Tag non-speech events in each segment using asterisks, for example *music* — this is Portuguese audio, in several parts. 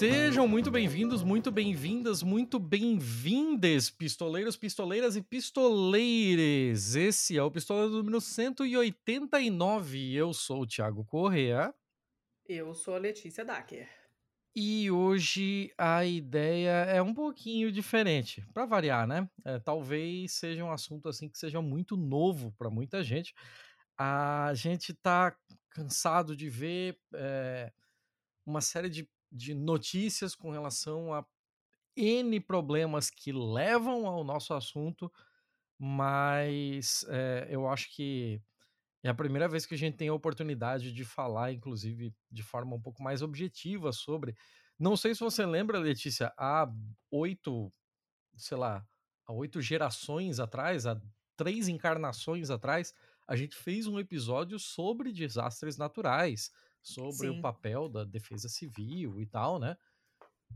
Sejam muito bem-vindos, muito bem-vindas, muito bem-vindes, pistoleiros, pistoleiras e pistoleires. Esse é o Pistoleiro número 189. Eu sou o Thiago Correa. Eu sou a Letícia Dacker. E hoje a ideia é um pouquinho diferente, para variar, né? É, talvez seja um assunto assim que seja muito novo para muita gente. A gente tá cansado de ver é, uma série de de notícias com relação a N problemas que levam ao nosso assunto, mas é, eu acho que é a primeira vez que a gente tem a oportunidade de falar, inclusive, de forma um pouco mais objetiva sobre. Não sei se você lembra, Letícia, há oito, sei lá, há oito gerações atrás, há três encarnações atrás, a gente fez um episódio sobre desastres naturais sobre Sim. o papel da defesa civil e tal, né?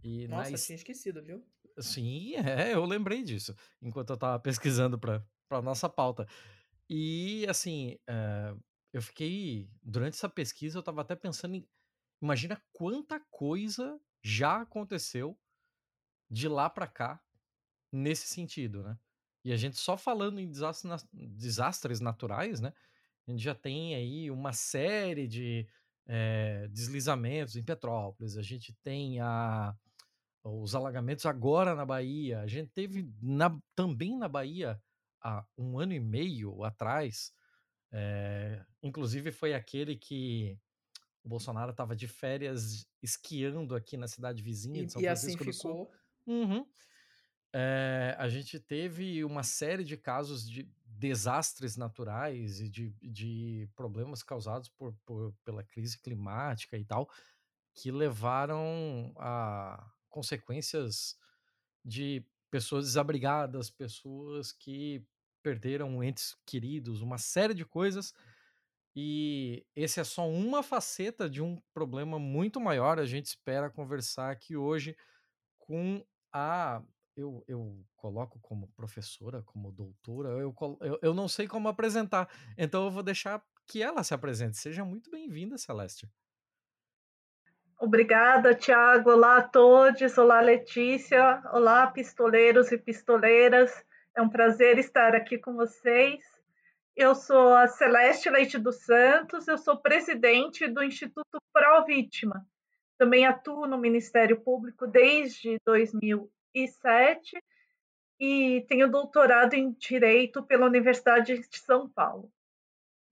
E Nossa, na... tinha esquecido, viu? Sim, é, eu lembrei disso enquanto eu tava pesquisando para para nossa pauta. E assim, é, eu fiquei durante essa pesquisa eu tava até pensando em imagina quanta coisa já aconteceu de lá para cá nesse sentido, né? E a gente só falando em desastres, desastres naturais, né? A gente já tem aí uma série de é, deslizamentos em Petrópolis, a gente tem a, os alagamentos agora na Bahia, a gente teve na, também na Bahia há um ano e meio atrás, é, inclusive foi aquele que o Bolsonaro estava de férias esquiando aqui na cidade vizinha de São e, Francisco e assim do ficou. Sul. Uhum. É, a gente teve uma série de casos de desastres naturais e de, de problemas causados por, por, pela crise climática e tal, que levaram a consequências de pessoas desabrigadas, pessoas que perderam entes queridos, uma série de coisas. E esse é só uma faceta de um problema muito maior. A gente espera conversar aqui hoje com a eu, eu coloco como professora, como doutora, eu, eu, eu não sei como apresentar. Então eu vou deixar que ela se apresente. Seja muito bem-vinda, Celeste. Obrigada, Tiago. Olá a todos. Olá, Letícia. Olá, pistoleiros e pistoleiras. É um prazer estar aqui com vocês. Eu sou a Celeste Leite dos Santos, eu sou presidente do Instituto Pro Vítima. Também atuo no Ministério Público desde 2000 2007 e tenho doutorado em Direito pela Universidade de São Paulo.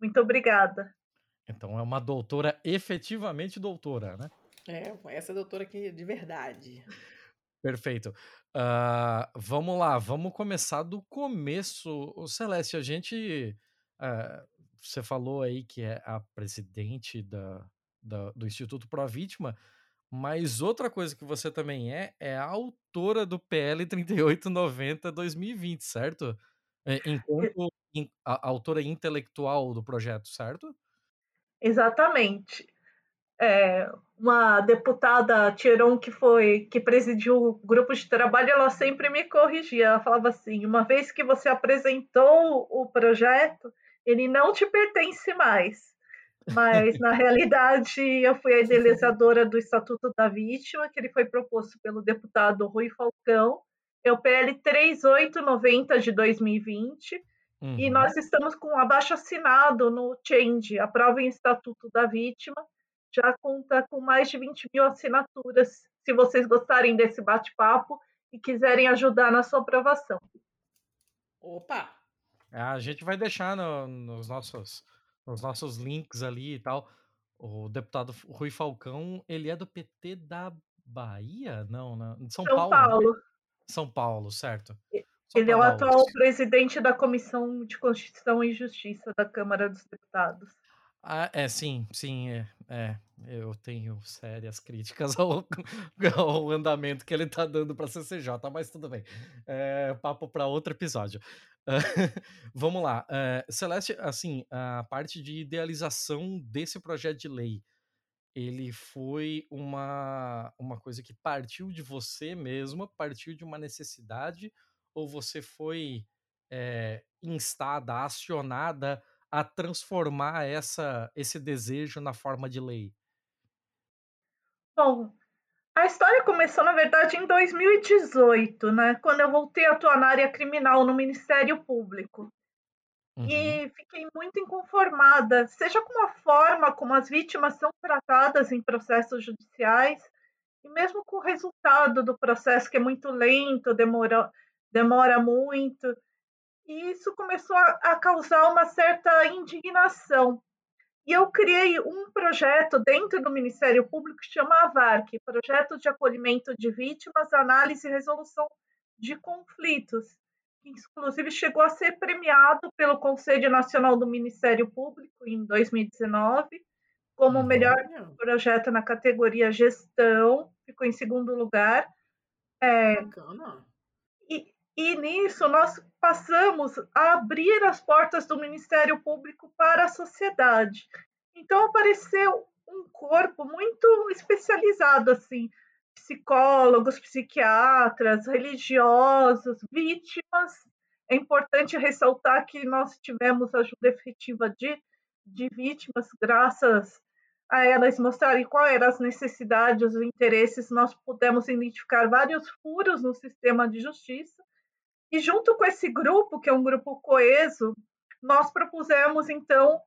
Muito obrigada. Então é uma doutora efetivamente doutora, né? É, essa doutora aqui de verdade. Perfeito. Uh, vamos lá, vamos começar do começo. O Celeste, a gente. Uh, você falou aí que é a presidente da, da do Instituto Pro Vítima. Mas outra coisa que você também é, é a autora do PL 3890-2020, certo? É, enquanto a, a autora intelectual do projeto, certo? Exatamente. É, uma deputada Tiron que foi que presidiu o grupo de trabalho, ela sempre me corrigia. Ela falava assim: uma vez que você apresentou o projeto, ele não te pertence mais. Mas, na realidade, eu fui a idealizadora do Estatuto da Vítima, que ele foi proposto pelo deputado Rui Falcão, é o PL 3890 de 2020, uhum. e nós estamos com abaixo assinado no Change, a prova em Estatuto da Vítima, já conta com mais de 20 mil assinaturas, se vocês gostarem desse bate-papo e quiserem ajudar na sua aprovação. Opa! A gente vai deixar no, nos nossos os nossos links ali e tal. O deputado Rui Falcão, ele é do PT da Bahia? Não, né? De São, São Paulo. Né? Paulo. São Paulo, certo. Ele é o atual presidente da Comissão de Constituição e Justiça da Câmara dos Deputados. Ah, é, sim, sim, é, é, eu tenho sérias críticas *laughs* ao, ao andamento que ele tá dando para a CCJ, mas tudo bem. É, papo para outro episódio. *laughs* vamos lá. Uh, Celeste, assim, a parte de idealização desse projeto de lei, ele foi uma, uma coisa que partiu de você mesma, partiu de uma necessidade, ou você foi é, instada, acionada a transformar essa, esse desejo na forma de lei? Bom, A história começou, na verdade, em 2018, né? Quando eu voltei a atuar na área criminal no Ministério Público. Uhum. E fiquei muito inconformada, seja com a forma como as vítimas são tratadas em processos judiciais, e mesmo com o resultado do processo, que é muito lento, demora, demora muito. E isso começou a, a causar uma certa indignação. E eu criei um projeto dentro do Ministério Público que chama AVARC, Projeto de Acolhimento de Vítimas, Análise e Resolução de Conflitos, que inclusive chegou a ser premiado pelo Conselho Nacional do Ministério Público em 2019 como o melhor projeto na categoria Gestão, ficou em segundo lugar. É. E, e nisso nós passamos a abrir as portas do Ministério Público para a sociedade. Então apareceu um corpo muito especializado assim, psicólogos, psiquiatras, religiosos, vítimas. É importante ressaltar que nós tivemos ajuda efetiva de, de vítimas, graças a elas mostrarem quais eram as necessidades, os interesses, nós pudemos identificar vários furos no sistema de justiça e junto com esse grupo, que é um grupo coeso, nós propusemos então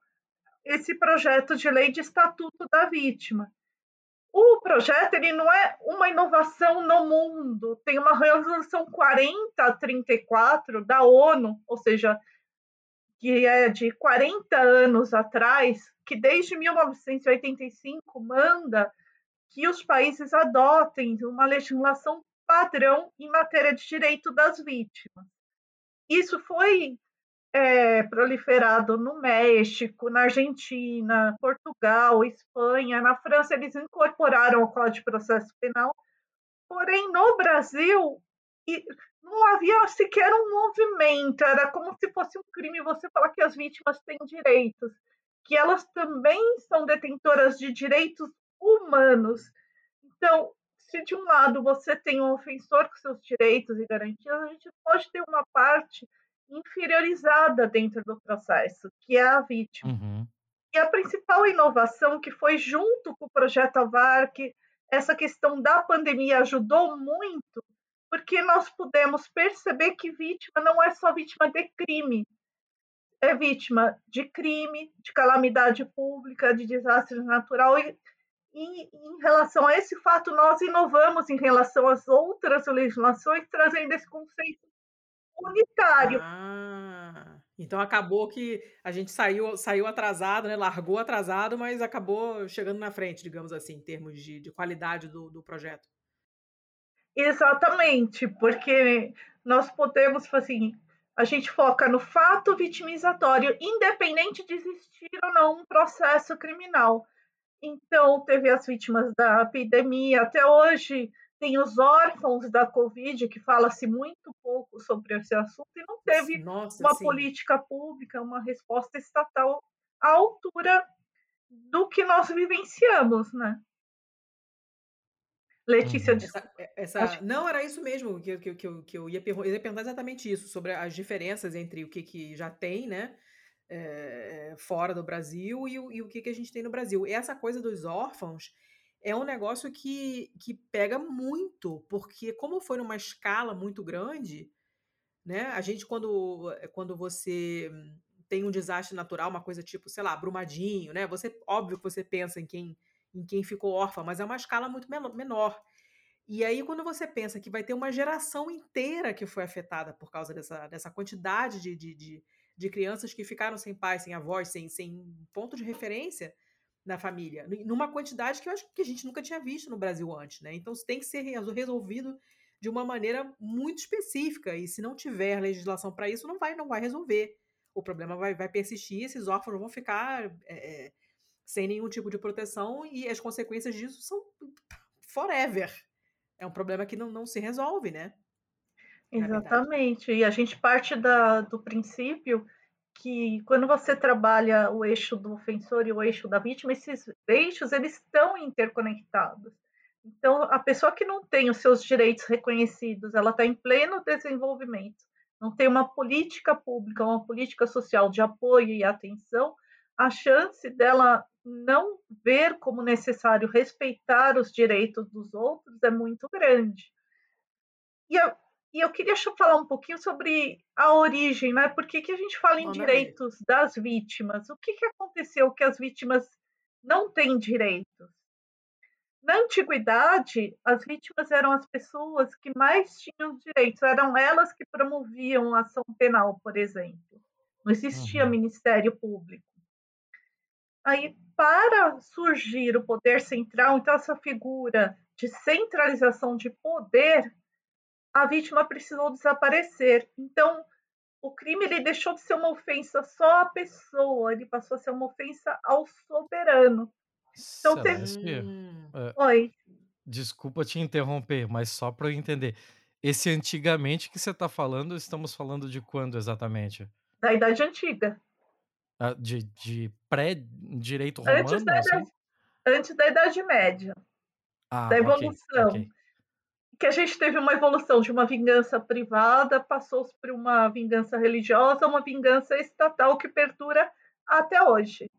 esse projeto de lei de estatuto da vítima. O projeto ele não é uma inovação no mundo, tem uma resolução 4034 da ONU, ou seja, que é de 40 anos atrás, que desde 1985 manda que os países adotem uma legislação padrão em matéria de direito das vítimas. Isso foi é, proliferado no México, na Argentina, Portugal, Espanha, na França, eles incorporaram o Código de Processo Penal, porém no Brasil não havia sequer um movimento, era como se fosse um crime você falar que as vítimas têm direitos, que elas também são detentoras de direitos humanos. Então, se de um lado você tem um ofensor com seus direitos e garantias, a gente pode ter uma parte inferiorizada dentro do processo, que é a vítima. Uhum. E a principal inovação que foi junto com o projeto AVAR, que essa questão da pandemia ajudou muito, porque nós pudemos perceber que vítima não é só vítima de crime, é vítima de crime, de calamidade pública, de desastre natural e e em relação a esse fato, nós inovamos em relação às outras legislações, trazendo esse conceito unitário. Ah, então acabou que a gente saiu, saiu atrasado, né? largou atrasado, mas acabou chegando na frente, digamos assim, em termos de, de qualidade do, do projeto. Exatamente, porque nós podemos, assim, a gente foca no fato vitimizatório, independente de existir ou não um processo criminal. Então, teve as vítimas da epidemia, até hoje tem os órfãos da Covid, que fala-se muito pouco sobre esse assunto, e não teve Nossa, uma sim. política pública, uma resposta estatal à altura do que nós vivenciamos, né? Letícia, uhum. essa, essa, Não, era isso mesmo que, que, que, eu, que eu, ia perguntar, eu ia perguntar exatamente isso, sobre as diferenças entre o que, que já tem, né? É, fora do Brasil e, e, o que, que a gente tem no Brasil. E essa coisa dos órfãos é um negócio que, que pega muito, porque como foi numa escala muito grande, né? A gente, quando, eh, quando você tem um desastre natural, uma coisa tipo, sei lá, Brumadinho, né? Você, óbvio que você pensa em quem, em quem ficou órfão, mas é uma escala muito menor. E aí, quando você pensa que vai ter uma geração inteira que foi afetada por causa dessa, dessa quantidade de, de, de de crianças que ficaram sem pai, sem avós, sem, sem ponto de referência na família, numa quantidade que eu acho que a gente nunca tinha visto no Brasil antes, né? Então isso tem que ser resolvido de uma maneira muito específica e se não tiver legislação para isso, não vai, não vai resolver. O problema vai, vai persistir, esses órfãos vão ficar é, sem nenhum tipo de proteção e as consequências disso são forever. É um problema que não, não se resolve, né? Exatamente. E a gente parte da, do princípio que quando você trabalha o eixo do ofensor e o eixo da vítima, esses eixos eles estão interconectados. Então, a pessoa que não tem os seus direitos reconhecidos, ela está em pleno desenvolvimento, não tem uma política pública, uma política social de apoio e atenção, a chance dela não ver como necessário respeitar os direitos dos outros é muito grande. E e eu queria falar um pouquinho sobre a origem, né? Por que, que a gente fala em direitos das vítimas? O que, que aconteceu que as vítimas não têm direitos? Na antiguidade, as vítimas eram as pessoas que mais tinham direitos, eram elas que promoviam a ação penal, por exemplo. Não existia uhum. Ministério Público. Aí, para surgir o poder central, então, essa figura de centralização de poder a vítima precisou desaparecer. Então, o crime ele deixou de ser uma ofensa só à pessoa, ele passou a ser uma ofensa ao soberano. Então, Celeste, teve... Hum. é, Oi. Desculpa te interromper, mas só para eu entender. Esse antigamente que você está falando, estamos falando de quando exatamente? Da Idade Antiga. Ah, de, de pré-direito romano? Antes da, assim? idade, antes da Idade Média. Ah, da evolução. Okay, okay que a gente teve uma evolução de uma vingança privada, passou por uma vingança religiosa, uma vingança estatal que perdura até hoje.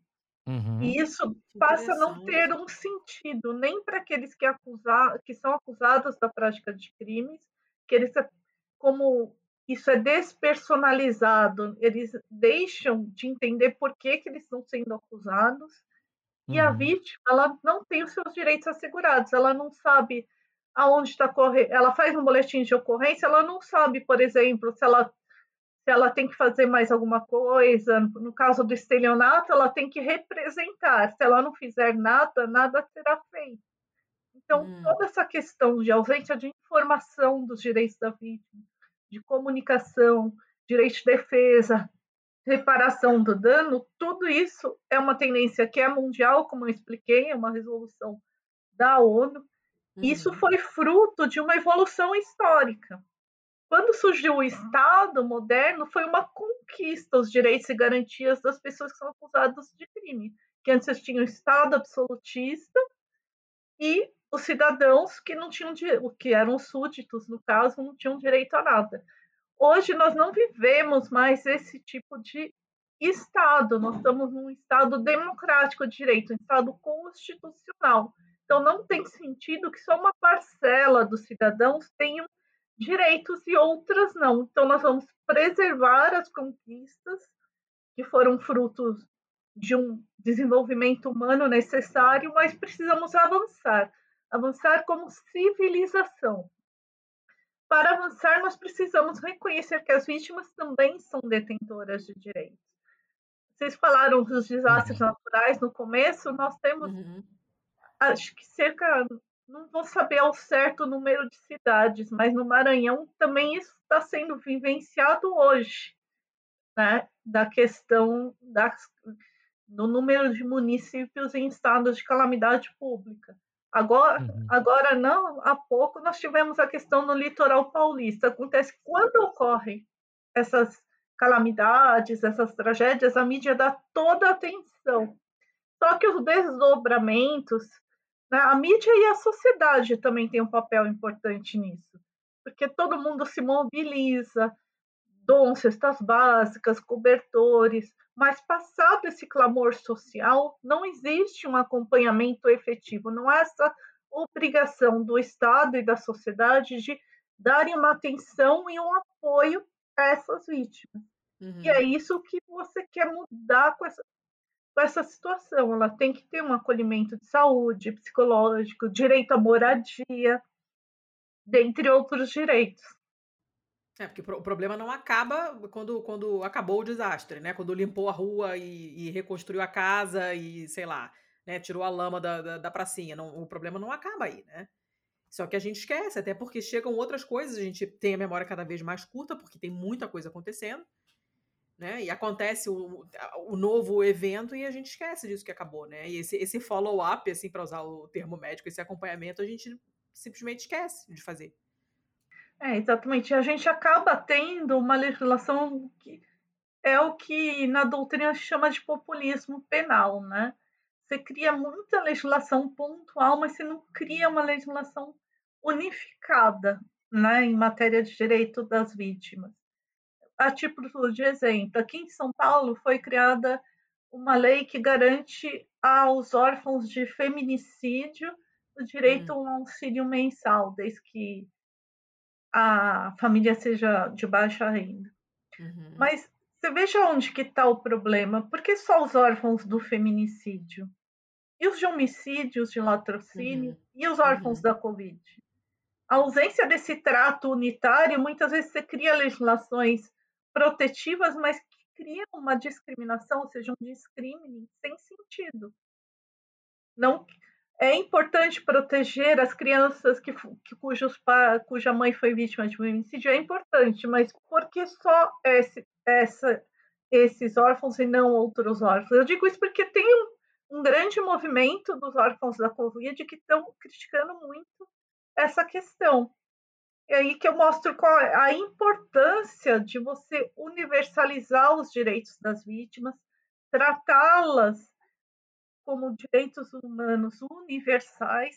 Uhum. E isso passa a não ter um sentido nem para aqueles que, acusar, que são acusados da prática de crimes, que eles, como isso é despersonalizado, eles deixam de entender por que, que eles estão sendo acusados, uhum. e a uhum. vítima ela não tem os seus direitos assegurados, ela não sabe aonde está correndo, ela faz um boletim de ocorrência, ela não sabe, por exemplo, se ela se ela tem que fazer mais alguma coisa. No caso do estelionato, ela tem que representar. Se ela não fizer nada, nada será feito. Então, hum. toda essa questão de ausência de informação dos direitos da vítima, de comunicação, direito de defesa, reparação do dano, tudo isso é uma tendência que é mundial, como eu expliquei, é uma resolução da ONU, isso uhum. foi fruto de uma evolução histórica. Quando surgiu o Estado moderno, foi uma conquista os direitos e garantias das pessoas que são acusadas de crime. Que antes tinham o Estado absolutista e os cidadãos que não tinham que eram súditos, no caso, não tinham direito a nada. Hoje nós não vivemos mais esse tipo de Estado, nós estamos num Estado democrático de direito, um Estado constitucional. Então, não tem sentido que só uma parcela dos cidadãos tenham direitos e outras não. Então, nós vamos preservar as conquistas que foram frutos de um desenvolvimento humano necessário, mas precisamos avançar avançar como civilização. Para avançar, nós precisamos reconhecer que as vítimas também são detentoras de direitos. Vocês falaram dos desastres naturais no começo, nós temos uhum acho que cerca, não vou saber ao certo o número de cidades, mas no Maranhão também isso está sendo vivenciado hoje, né? Da questão das, do número de municípios em estados de calamidade pública. Agora, uhum. agora não, há pouco nós tivemos a questão no litoral paulista. Acontece quando ocorrem essas calamidades, essas tragédias, a mídia dá toda a atenção. Só que os desdobramentos né? A mídia e a sociedade também têm um papel importante nisso, porque todo mundo se mobiliza, dom, cestas básicas, cobertores, mas passado esse clamor social, não existe um acompanhamento efetivo, não há essa obrigação do Estado e da sociedade de darem uma atenção e um apoio a essas vítimas. Uhum. E é isso que você quer mudar com essa, com essa situação. Ela tem que ter um acolhimento de saúde, psicológico, direito à moradia, dentre outros direitos. É, porque o problema não acaba quando, quando acabou o desastre, né? Quando limpou a rua e, e reconstruiu a casa e, sei lá, né, tirou a lama da, da, da pracinha. Não, o problema não acaba aí, né? Só que a gente esquece, até porque chegam outras coisas, a gente tem a memória cada vez mais curta, porque tem muita coisa acontecendo né? E acontece o, o novo evento e a gente esquece disso que acabou, né? E esse, esse follow-up, assim, para usar o termo médico, esse acompanhamento, a gente simplesmente esquece de fazer. É, exatamente. A gente acaba tendo uma legislação que é o que na doutrina se chama de populismo penal, né? Você cria muita legislação pontual, mas você não cria uma legislação unificada, né, em matéria de direito das vítimas a título de exemplo, aqui em São Paulo foi criada uma lei que garante aos órfãos de feminicídio o direito hum. a um auxílio mensal, desde que a família seja de baixa renda. Uhum. Mas você veja onde que está o problema. Por que só os órfãos do feminicídio? E os de homicídios, de latrocínio? Uhum. E os órfãos uhum. da Covid? A ausência desse trato unitário, muitas vezes você cria legislações protetivas, mas que criam uma discriminação, ou seja, um discrimine sem sentido. Não é importante proteger as crianças que, que cujos, cuja mãe foi vítima de homicídio, é importante, mas por que só esse, essa, esses órfãos e não outros órfãos? Eu digo isso porque tem um, um grande movimento dos órfãos da Covid que estão criticando muito essa questão. É aí que eu mostro qual é a importância de você universalizar os direitos das vítimas, tratá-las como direitos humanos universais.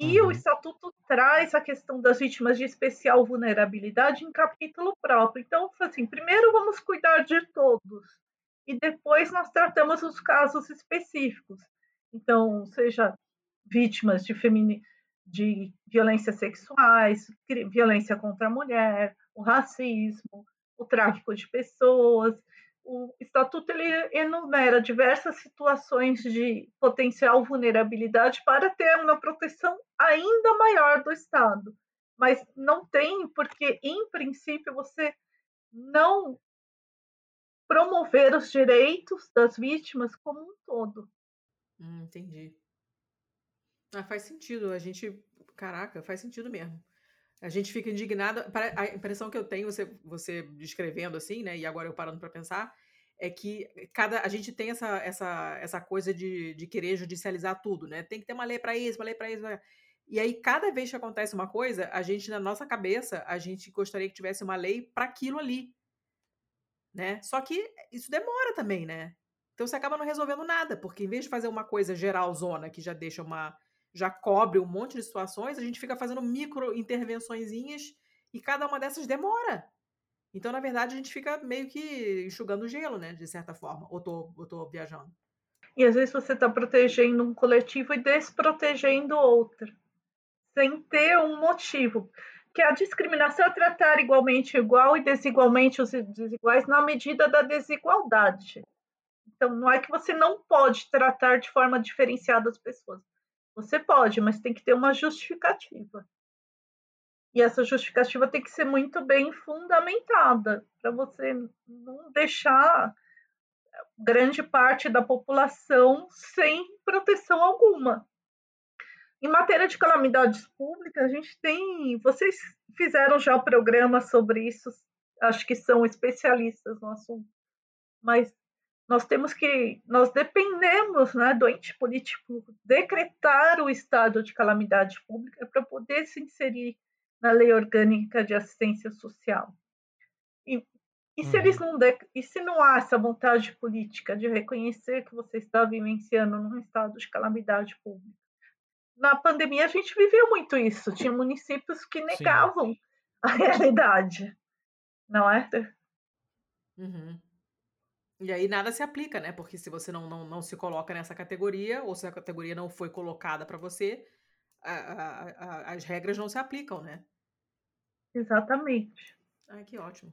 E uhum. o Estatuto traz a questão das vítimas de especial vulnerabilidade em capítulo próprio. Então, assim, primeiro vamos cuidar de todos e depois nós tratamos os casos específicos. Então, seja vítimas de, femini... de violências sexuais, violência contra a mulher, o racismo, o tráfico de pessoas, o estatuto ele enumera diversas situações de potencial vulnerabilidade para ter uma proteção ainda maior do Estado, mas não tem porque, em princípio, você não promover os direitos das vítimas como um todo. Hum, entendi. Ah, faz sentido. A gente, caraca, faz sentido mesmo. A gente fica indignada. A impressão que eu tenho, você, você descrevendo assim, né? E agora eu parando para pensar, é que cada a gente tem essa, essa, essa coisa de, de querer judicializar tudo, né? Tem que ter uma lei para isso, uma lei para isso. E aí, cada vez que acontece uma coisa, a gente, na nossa cabeça, a gente gostaria que tivesse uma lei para aquilo ali. Né? Só que isso demora também, né? Então você acaba não resolvendo nada, porque em vez de fazer uma coisa geral zona que já deixa uma já cobre um monte de situações, a gente fica fazendo micro intervençõezinhas e cada uma dessas demora. Então, na verdade, a gente fica meio que enxugando gelo, né? De certa forma. Ou tô, ou tô viajando. E às vezes você está protegendo um coletivo e desprotegendo outro. Sem ter um motivo. Que a discriminação é tratar igualmente igual e desigualmente os desiguais na medida da desigualdade. Então, não é que você não pode tratar de forma diferenciada as pessoas. Você pode, mas tem que ter uma justificativa. E essa justificativa tem que ser muito bem fundamentada, para você não deixar grande parte da população sem proteção alguma. Em matéria de calamidades públicas, a gente tem. Vocês fizeram já o programa sobre isso, acho que são especialistas no assunto, mas nós temos que, nós dependemos né, do ente político decretar o estado de calamidade pública para poder se inserir na lei orgânica de assistência social. E, e se eles uhum. não de, e se não há essa vontade política de reconhecer que você está vivenciando num estado de calamidade pública? Na pandemia a gente viveu muito isso. Tinha municípios que negavam Sim. a *laughs* realidade, não é? Uhum. E aí nada se aplica, né? Porque se você não, não, não se coloca nessa categoria, ou se a categoria não foi colocada para você, a, a, a, as regras não se aplicam, né? Exatamente. Ah, que ótimo.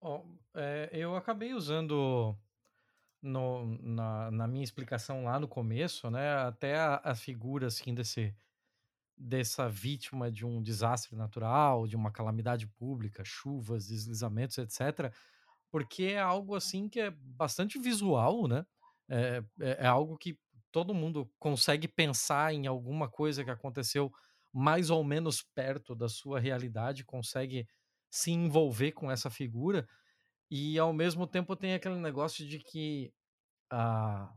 Oh, é, eu acabei usando no, na, na, minha explicação lá no começo, né? Até a, a figura assim desse dessa vítima de um desastre natural, de uma calamidade pública, chuvas, deslizamentos, etc porque é algo assim que é bastante visual, né? É, é, é, algo que todo mundo consegue pensar em alguma coisa que aconteceu mais ou menos perto da sua realidade, consegue se envolver com essa figura, e ao mesmo tempo tem aquele negócio de que a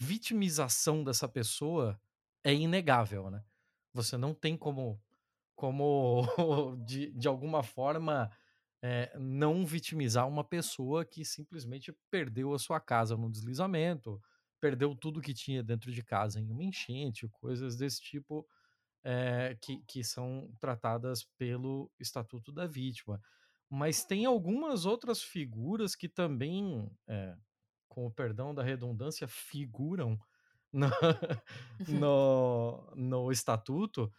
vitimização dessa pessoa é inegável, né? Você não tem como, como *laughs* de, de alguma forma é, não vitimizar uma pessoa que simplesmente perdeu a sua casa num deslizamento, perdeu tudo que tinha dentro de casa em uma enchente, coisas desse tipo é, que, que são tratadas pelo Estatuto da Vítima. Mas tem algumas outras figuras que também é, com o perdão da redundância, figuram no, *laughs* no, no estatuto,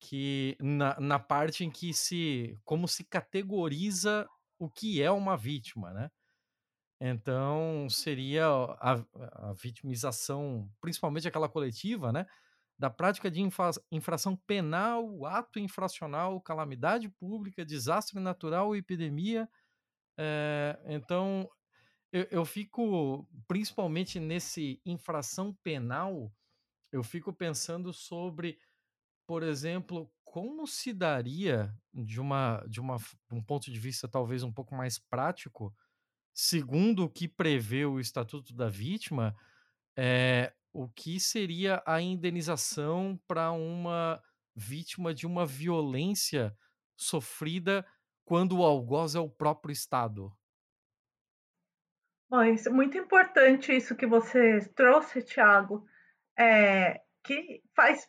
que na, na parte em que se como se categoriza o que é uma vítima, né? Então seria a, a vitimização, principalmente aquela coletiva, né? Da prática de infra, infração penal, ato infracional, calamidade pública, desastre natural, epidemia. É, então eu, eu fico, principalmente nesse infração penal, eu fico pensando sobre por exemplo, como se daria de uma de uma um ponto de vista talvez um pouco mais prático, segundo o que prevê o Estatuto da Vítima, é o que seria a indenização para uma vítima de uma violência sofrida quando o algoz é o próprio Estado? Bom, isso é muito importante isso que você trouxe, Thiago, é, que faz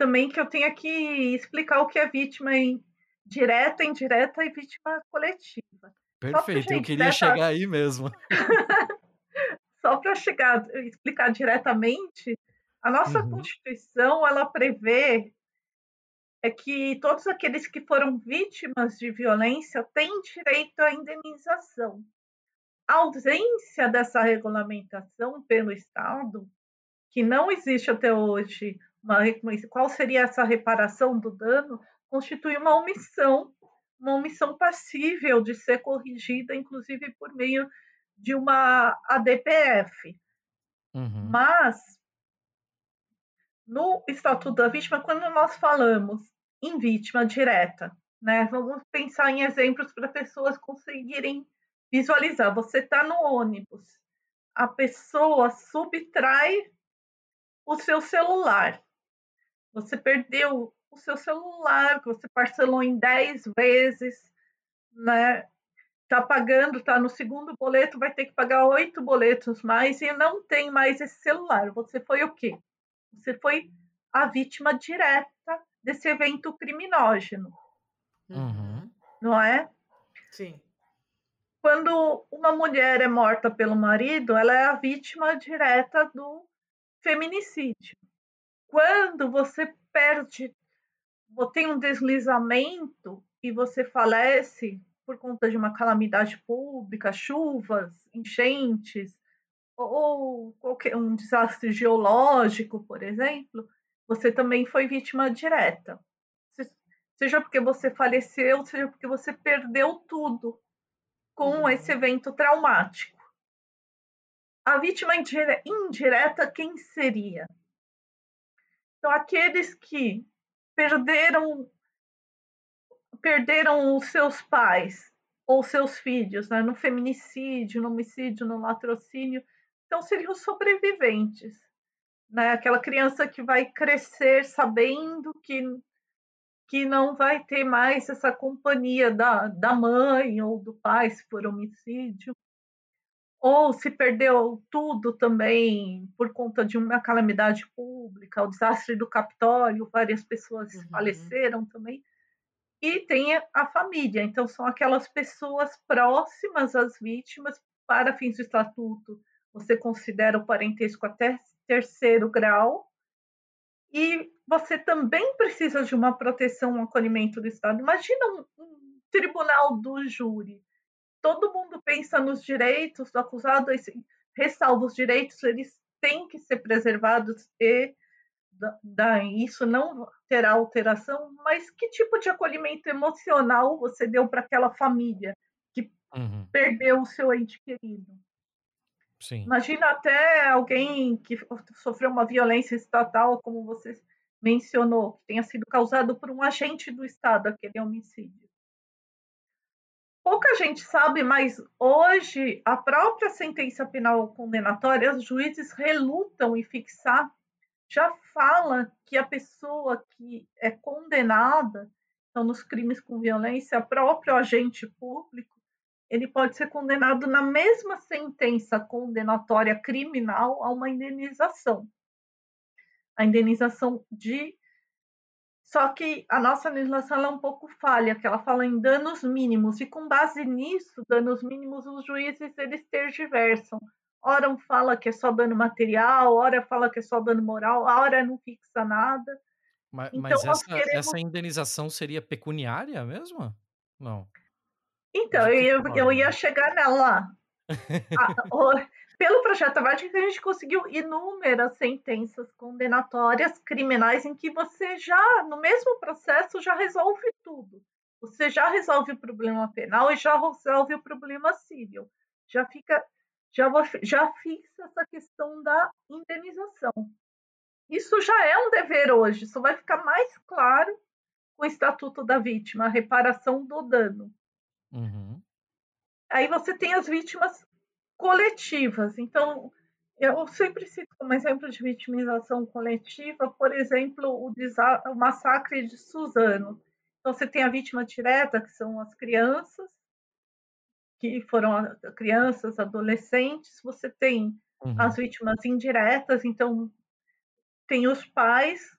também que eu tenha que explicar o que é vítima em direta, indireta e vítima coletiva. Perfeito, eu queria chegar aí mesmo. *laughs* Só para chegar explicar diretamente, a nossa uhum. Constituição ela prevê é que todos aqueles que foram vítimas de violência têm direito à indenização. A ausência dessa regulamentação pelo Estado, que não existe até hoje uma, qual seria essa reparação do dano, constitui uma omissão, uma omissão passível de ser corrigida, inclusive por meio de uma ADPF. Uhum. Mas, no Estatuto da Vítima, quando nós falamos em vítima direta, né, vamos pensar em exemplos para pessoas conseguirem visualizar. Você está no ônibus, a pessoa subtrai o seu celular você perdeu o seu celular, que você parcelou em 10 vezes, né? Tá pagando, tá no segundo boleto, vai ter que pagar oito boletos mais e não tem mais esse celular. Você foi o quê? Você foi a vítima direta desse evento criminógeno. Uhum. Não é? Sim. Quando uma mulher é morta pelo marido, ela é a vítima direta do feminicídio quando você perde, tem um deslizamento e você falece por conta de uma calamidade pública, chuvas, enchentes, ou qualquer um desastre geológico, por exemplo, você também foi vítima direta. Seja porque você faleceu, seja porque você perdeu tudo com uhum. esse evento traumático. A vítima indireta, quem seria? Então, aqueles que perderam perderam os seus pais ou seus filhos, né, no feminicídio, no homicídio, no latrocínio, então seriam sobreviventes, né? Aquela criança que vai crescer sabendo que que não vai ter mais essa companhia da, da mãe ou do pai se for homicídio ou se perdeu tudo também por conta de uma calamidade pública, o desastre do Capitólio, várias pessoas uhum. faleceram também. E tem a família, então são aquelas pessoas próximas às vítimas para fins do estatuto. Você considera o parentesco até terceiro grau e você também precisa de uma proteção, um acolhimento do Estado. Imagina um, um tribunal do júri todo mundo pensa nos direitos do acusado, ressalva os direitos, eles têm que ser preservados e da, isso não terá alteração, mas que tipo de acolhimento emocional você deu para aquela família que uhum. perdeu o seu ente querido? Sim. Imagina até alguém que sofreu uma violência estatal, como você mencionou, que tenha sido causado por um agente do Estado, aquele homicídio pouca gente sabe, mas hoje a própria sentença penal condenatória, os juízes relutam em fixar, já fala que a pessoa que é condenada, então nos crimes com violência, próprio agente público, ele pode ser condenado na mesma sentença condenatória criminal a uma indenização. A indenização de só que a nossa legislação é um pouco falha, que ela fala em danos mínimos, e com base nisso, danos mínimos, os juízes eles tergiversam. Hora fala que é só dano material, hora fala que é só dano moral, a hora não fixa nada. Mas, então, mas essa, queremos... essa indenização seria pecuniária mesmo? Não. Então, eu, eu, eu ia chegar nela. Pelo projeto Avard, a gente conseguiu inúmeras sentenças condenatórias criminais em que você já, no mesmo processo, já resolve tudo. Você já resolve o problema penal e já resolve o problema civil. Já fica, já, já fixa essa questão da indenização. Isso já é um dever hoje, isso vai ficar mais claro com o Estatuto da Vítima, a reparação do dano. Uhum. Aí você tem as vítimas coletivas. Então, eu sempre cito como exemplo de vitimização coletiva, por exemplo, o, o massacre de Suzano. Então, você tem a vítima direta, que são as crianças, que foram crianças, adolescentes. Você tem uhum. as vítimas indiretas, então, tem os pais,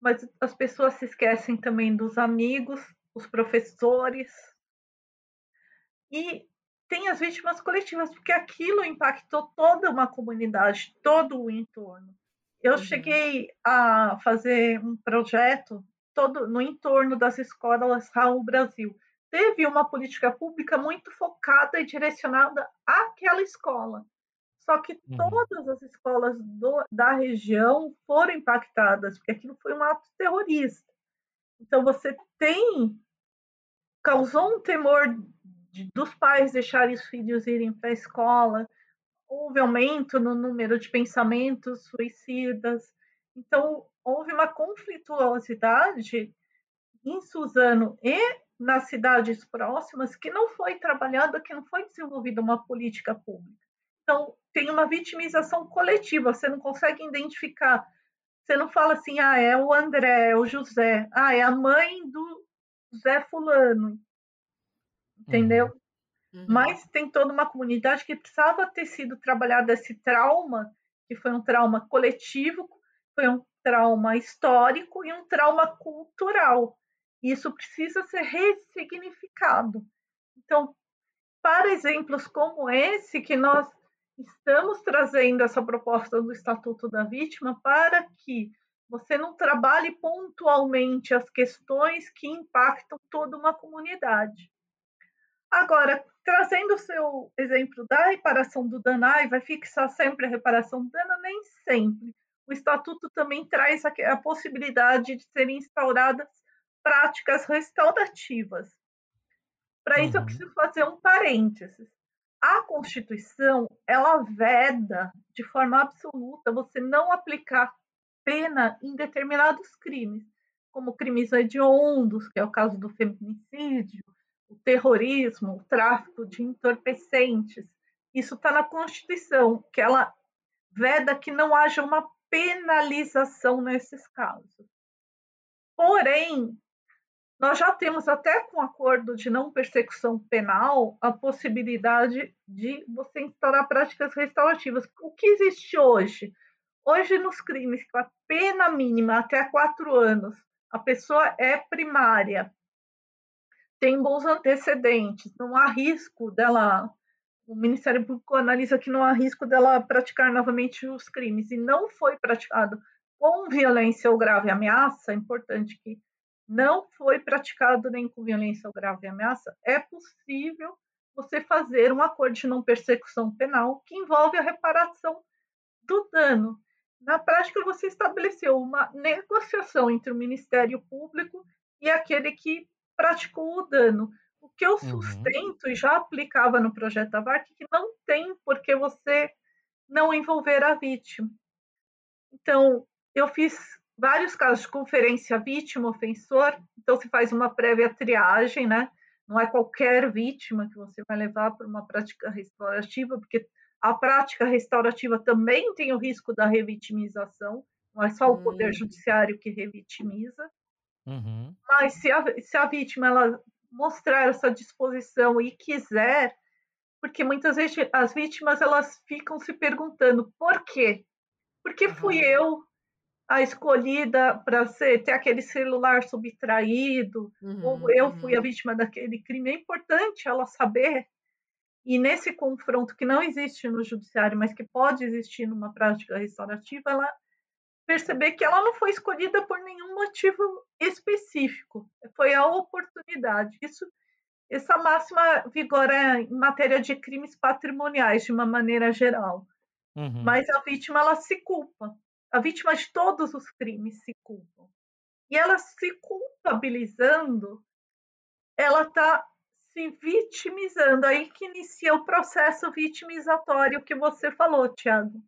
mas as pessoas se esquecem também dos amigos, os professores. E tem as vítimas coletivas, porque aquilo impactou toda uma comunidade, todo o entorno. Eu uhum. cheguei a fazer um projeto todo no entorno das escolas Raul Brasil. Teve uma política pública muito focada e direcionada àquela escola. Só que uhum. todas as escolas do, da região foram impactadas, porque aquilo foi um ato terrorista. Então você tem causou um temor dos pais deixarem os filhos irem para a escola, houve aumento no número de pensamentos suicidas. Então, houve uma conflituosidade em Suzano e nas cidades próximas que não foi trabalhada, que não foi desenvolvida uma política pública. Então, tem uma vitimização coletiva, você não consegue identificar. Você não fala assim, ah, é o André, é o José, ah, é a mãe do Zé Fulano entendeu? Uhum. Mas tem toda uma comunidade que precisava ter sido trabalhado esse trauma, que foi um trauma coletivo, foi um trauma histórico e um trauma cultural. Isso precisa ser ressignificado. Então, para exemplos como esse, que nós estamos trazendo essa proposta do Estatuto da Vítima para que você não trabalhe pontualmente as questões que impactam toda uma comunidade. Agora, trazendo o seu exemplo da reparação do dano, ai, vai fixar sempre a reparação do dano? Nem sempre. O Estatuto também traz a, a possibilidade de serem instauradas práticas restaurativas. Para isso, eu uhum. preciso fazer um parênteses. A Constituição, ela veda de forma absoluta você não aplicar pena em determinados crimes, como crimes hediondos, que é o caso do feminicídio, o terrorismo, o tráfico de entorpecentes. Isso está na Constituição, que ela veda que não haja uma penalização nesses casos. Porém, nós já temos até com o acordo de não persecução penal a possibilidade de você instaurar práticas restaurativas. O que existe hoje? Hoje, nos crimes com a pena mínima até quatro anos, a pessoa é primária, tem bons antecedentes, não há risco dela. O Ministério Público analisa que não há risco dela praticar novamente os crimes e não foi praticado com violência ou grave ameaça. É importante que não foi praticado nem com violência ou grave ameaça. É possível você fazer um acordo de não persecução penal que envolve a reparação do dano. Na prática, você estabeleceu uma negociação entre o Ministério Público e aquele que praticou o dano. O que eu uhum. sustento e já aplicava no projeto da VAC que não tem por que você não envolver a vítima. Então, eu fiz vários casos de conferência vítima-ofensor, então se faz uma prévia triagem, né? Não é qualquer vítima que você vai levar para uma prática restaurativa, porque a prática restaurativa também tem o risco da revitimização, não é só o Poder hum. Judiciário que revitimiza. Uhum. Mas se a, se a vítima ela mostrar essa disposição e quiser, porque muitas vezes as vítimas elas ficam se perguntando por quê? Por que fui eu a escolhida para ter aquele celular subtraído? Uhum, ou eu fui a uhum. vítima daquele crime? É importante ela saber. e nesse confronto que não existe no judiciário, mas que pode existir numa prática restaurativa, ela perceber que ela não foi escolhida por nenhum motivo específico, foi a oportunidade. Isso, essa máxima vigora em matéria de crimes patrimoniais, de uma maneira geral. Uhum. Mas a vítima ela se culpa. A vítima de todos os crimes se culpa. E ela se culpabilizando, ela está se vitimizando. Aí que inicia o processo vitimizatório que você falou, Tiago.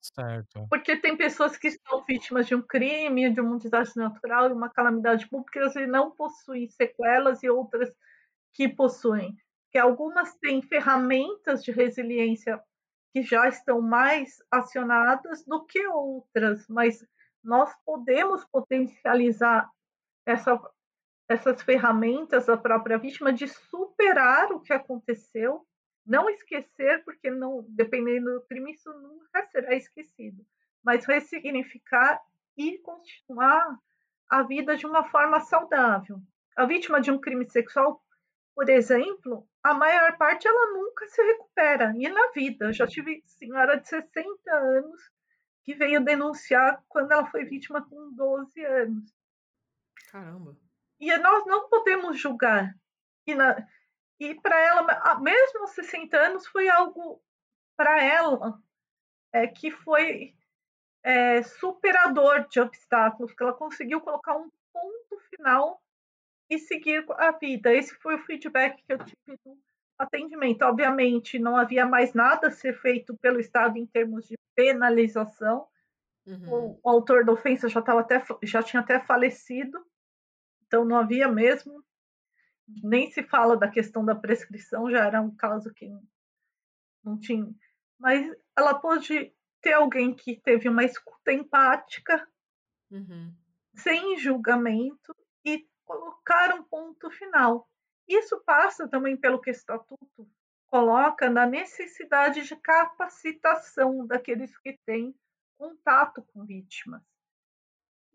Certo. Porque tem pessoas que são vítimas de um crime, de um desastre natural, de uma calamidade pública, e não possuem sequelas, e outras que possuem. Que algumas têm ferramentas de resiliência que já estão mais acionadas do que outras, mas nós podemos potencializar essa, essas ferramentas da própria vítima de superar o que aconteceu, não esquecer, porque não, dependendo do crime, isso nunca será esquecido, mas ressignificar e continuar a vida de uma forma saudável. A vítima de um crime sexual, por exemplo, a maior parte ela nunca se recupera. E na vida, eu já tive senhora de 60 anos que veio denunciar quando ela foi vítima com 12 anos. Caramba. E nós não podemos julgar. E, e para ela, mesmo aos 60 anos, foi algo para ela é, que foi é, superador de obstáculos, que ela conseguiu colocar um ponto final e seguir a vida. Esse foi o feedback que eu tive do atendimento. Obviamente, não havia mais nada a ser feito pelo Estado em termos de penalização. Uhum. O, autor da ofensa já, tava até, já tinha até falecido, então não havia mesmo. Nem se fala da questão da prescrição, já era um caso que não, tinha. Mas ela pôde ter alguém que teve uma escuta empática, uhum. sem julgamento, e colocar um ponto final. Isso passa também pelo que o Estatuto coloca na necessidade de capacitação daqueles que têm contato com vítimas.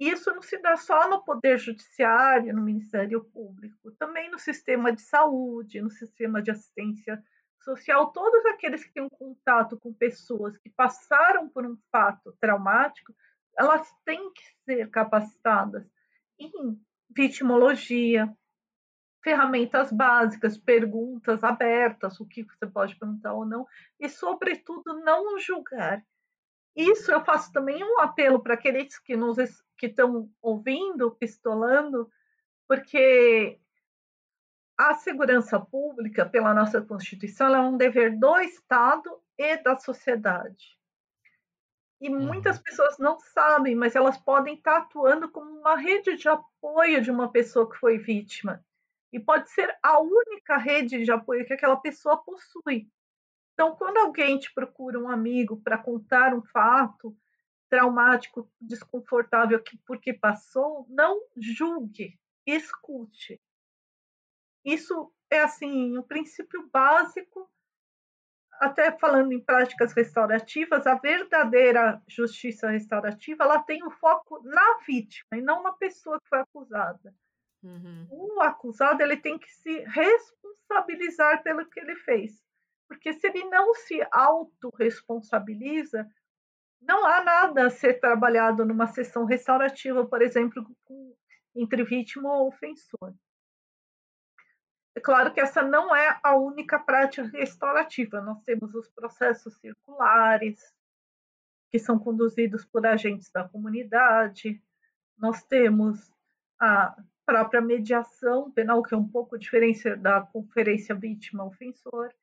Isso não se dá só no Poder Judiciário, no Ministério Público, também no sistema de saúde, no sistema de assistência social. Todos aqueles que têm um contato com pessoas que passaram por um fato traumático, elas têm que ser capacitadas em vitimologia, ferramentas básicas, perguntas abertas, o que você pode perguntar ou não, e, sobretudo, não julgar. Isso eu faço também um apelo para aqueles que nos que estão ouvindo, pistolando, porque a segurança pública, pela nossa Constituição, é um dever do Estado e da sociedade. E muitas uhum. pessoas não sabem, mas elas podem estar atuando como uma rede de apoio de uma pessoa que foi vítima. E pode ser a única rede de apoio que aquela pessoa possui. Então, quando alguém te procura um amigo para contar um fato traumático, desconfortável que porque passou, não julgue, escute. Isso é assim, um princípio básico até falando em práticas restaurativas, a verdadeira justiça restaurativa ela tem o um foco na vítima e não na pessoa que foi acusada. Uhum. O acusado ele tem que se responsabilizar pelo que ele fez, porque se ele não se autorresponsabiliza, não há nada a ser trabalhado numa sessão restaurativa, por exemplo, entre vítima ou ofensor. É claro que essa não é a única prática restaurativa. Nós temos os processos circulares, que são conduzidos por agentes da comunidade. Nós temos a própria mediação penal, que é um pouco diferente da conferência vítima-ofensor.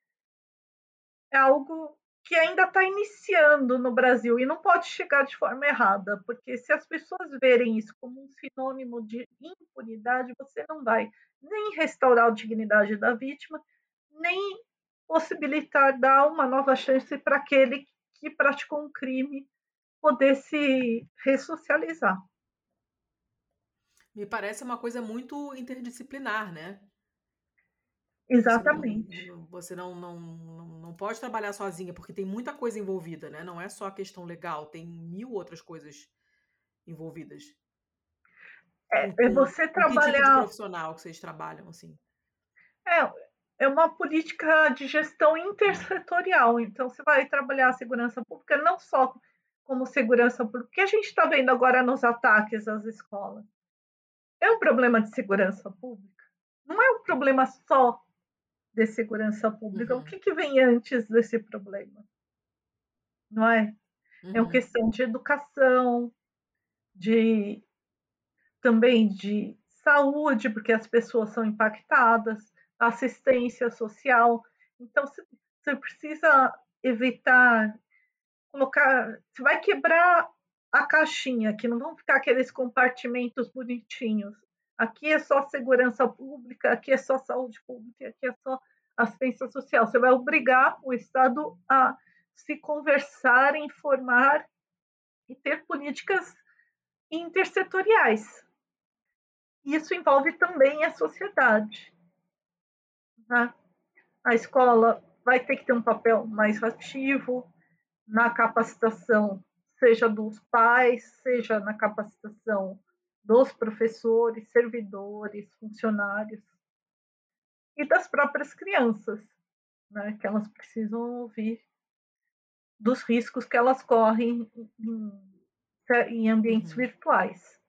É algo que ainda está iniciando no Brasil e não pode chegar de forma errada, porque se as pessoas verem isso como um sinônimo de impunidade, você não vai nem restaurar a dignidade da vítima, nem possibilitar dar uma nova chance para aquele que praticou um crime poder se ressocializar. Me parece uma coisa muito interdisciplinar, né? Exatamente. Você não, não, não, não pode trabalhar sozinha, porque tem muita coisa envolvida, né? Não é só a questão legal, tem mil outras coisas envolvidas. É, é você trabalhar. Que tipo profissional que vocês trabalham, assim? É, é uma política de gestão intersetorial. Então, você vai trabalhar a segurança pública não só como segurança pública, que a gente está vendo agora nos ataques às escolas. É um problema de segurança pública. Não é um problema só de segurança pública. Uhum. O que, que vem antes desse problema? Não é? Uhum. É uma uhum. questão de educação, de também de saúde, porque as pessoas são impactadas, assistência social. Então, você precisa evitar colocar. Você vai quebrar a caixinha, que não vão ficar aqueles compartimentos bonitinhos. Aqui é só segurança pública, aqui é só saúde pública, aqui é só assistência social. Você vai obrigar o Estado a se conversar, informar e ter políticas intersetoriais. Isso envolve também a sociedade. Né? A escola vai ter que ter um papel mais ativo na capacitação, seja dos pais, seja na capacitação dos professores, servidores, funcionários e das próprias crianças, né, que elas precisam ouvir dos riscos que elas correm em, em ambientes uhum. virtuais.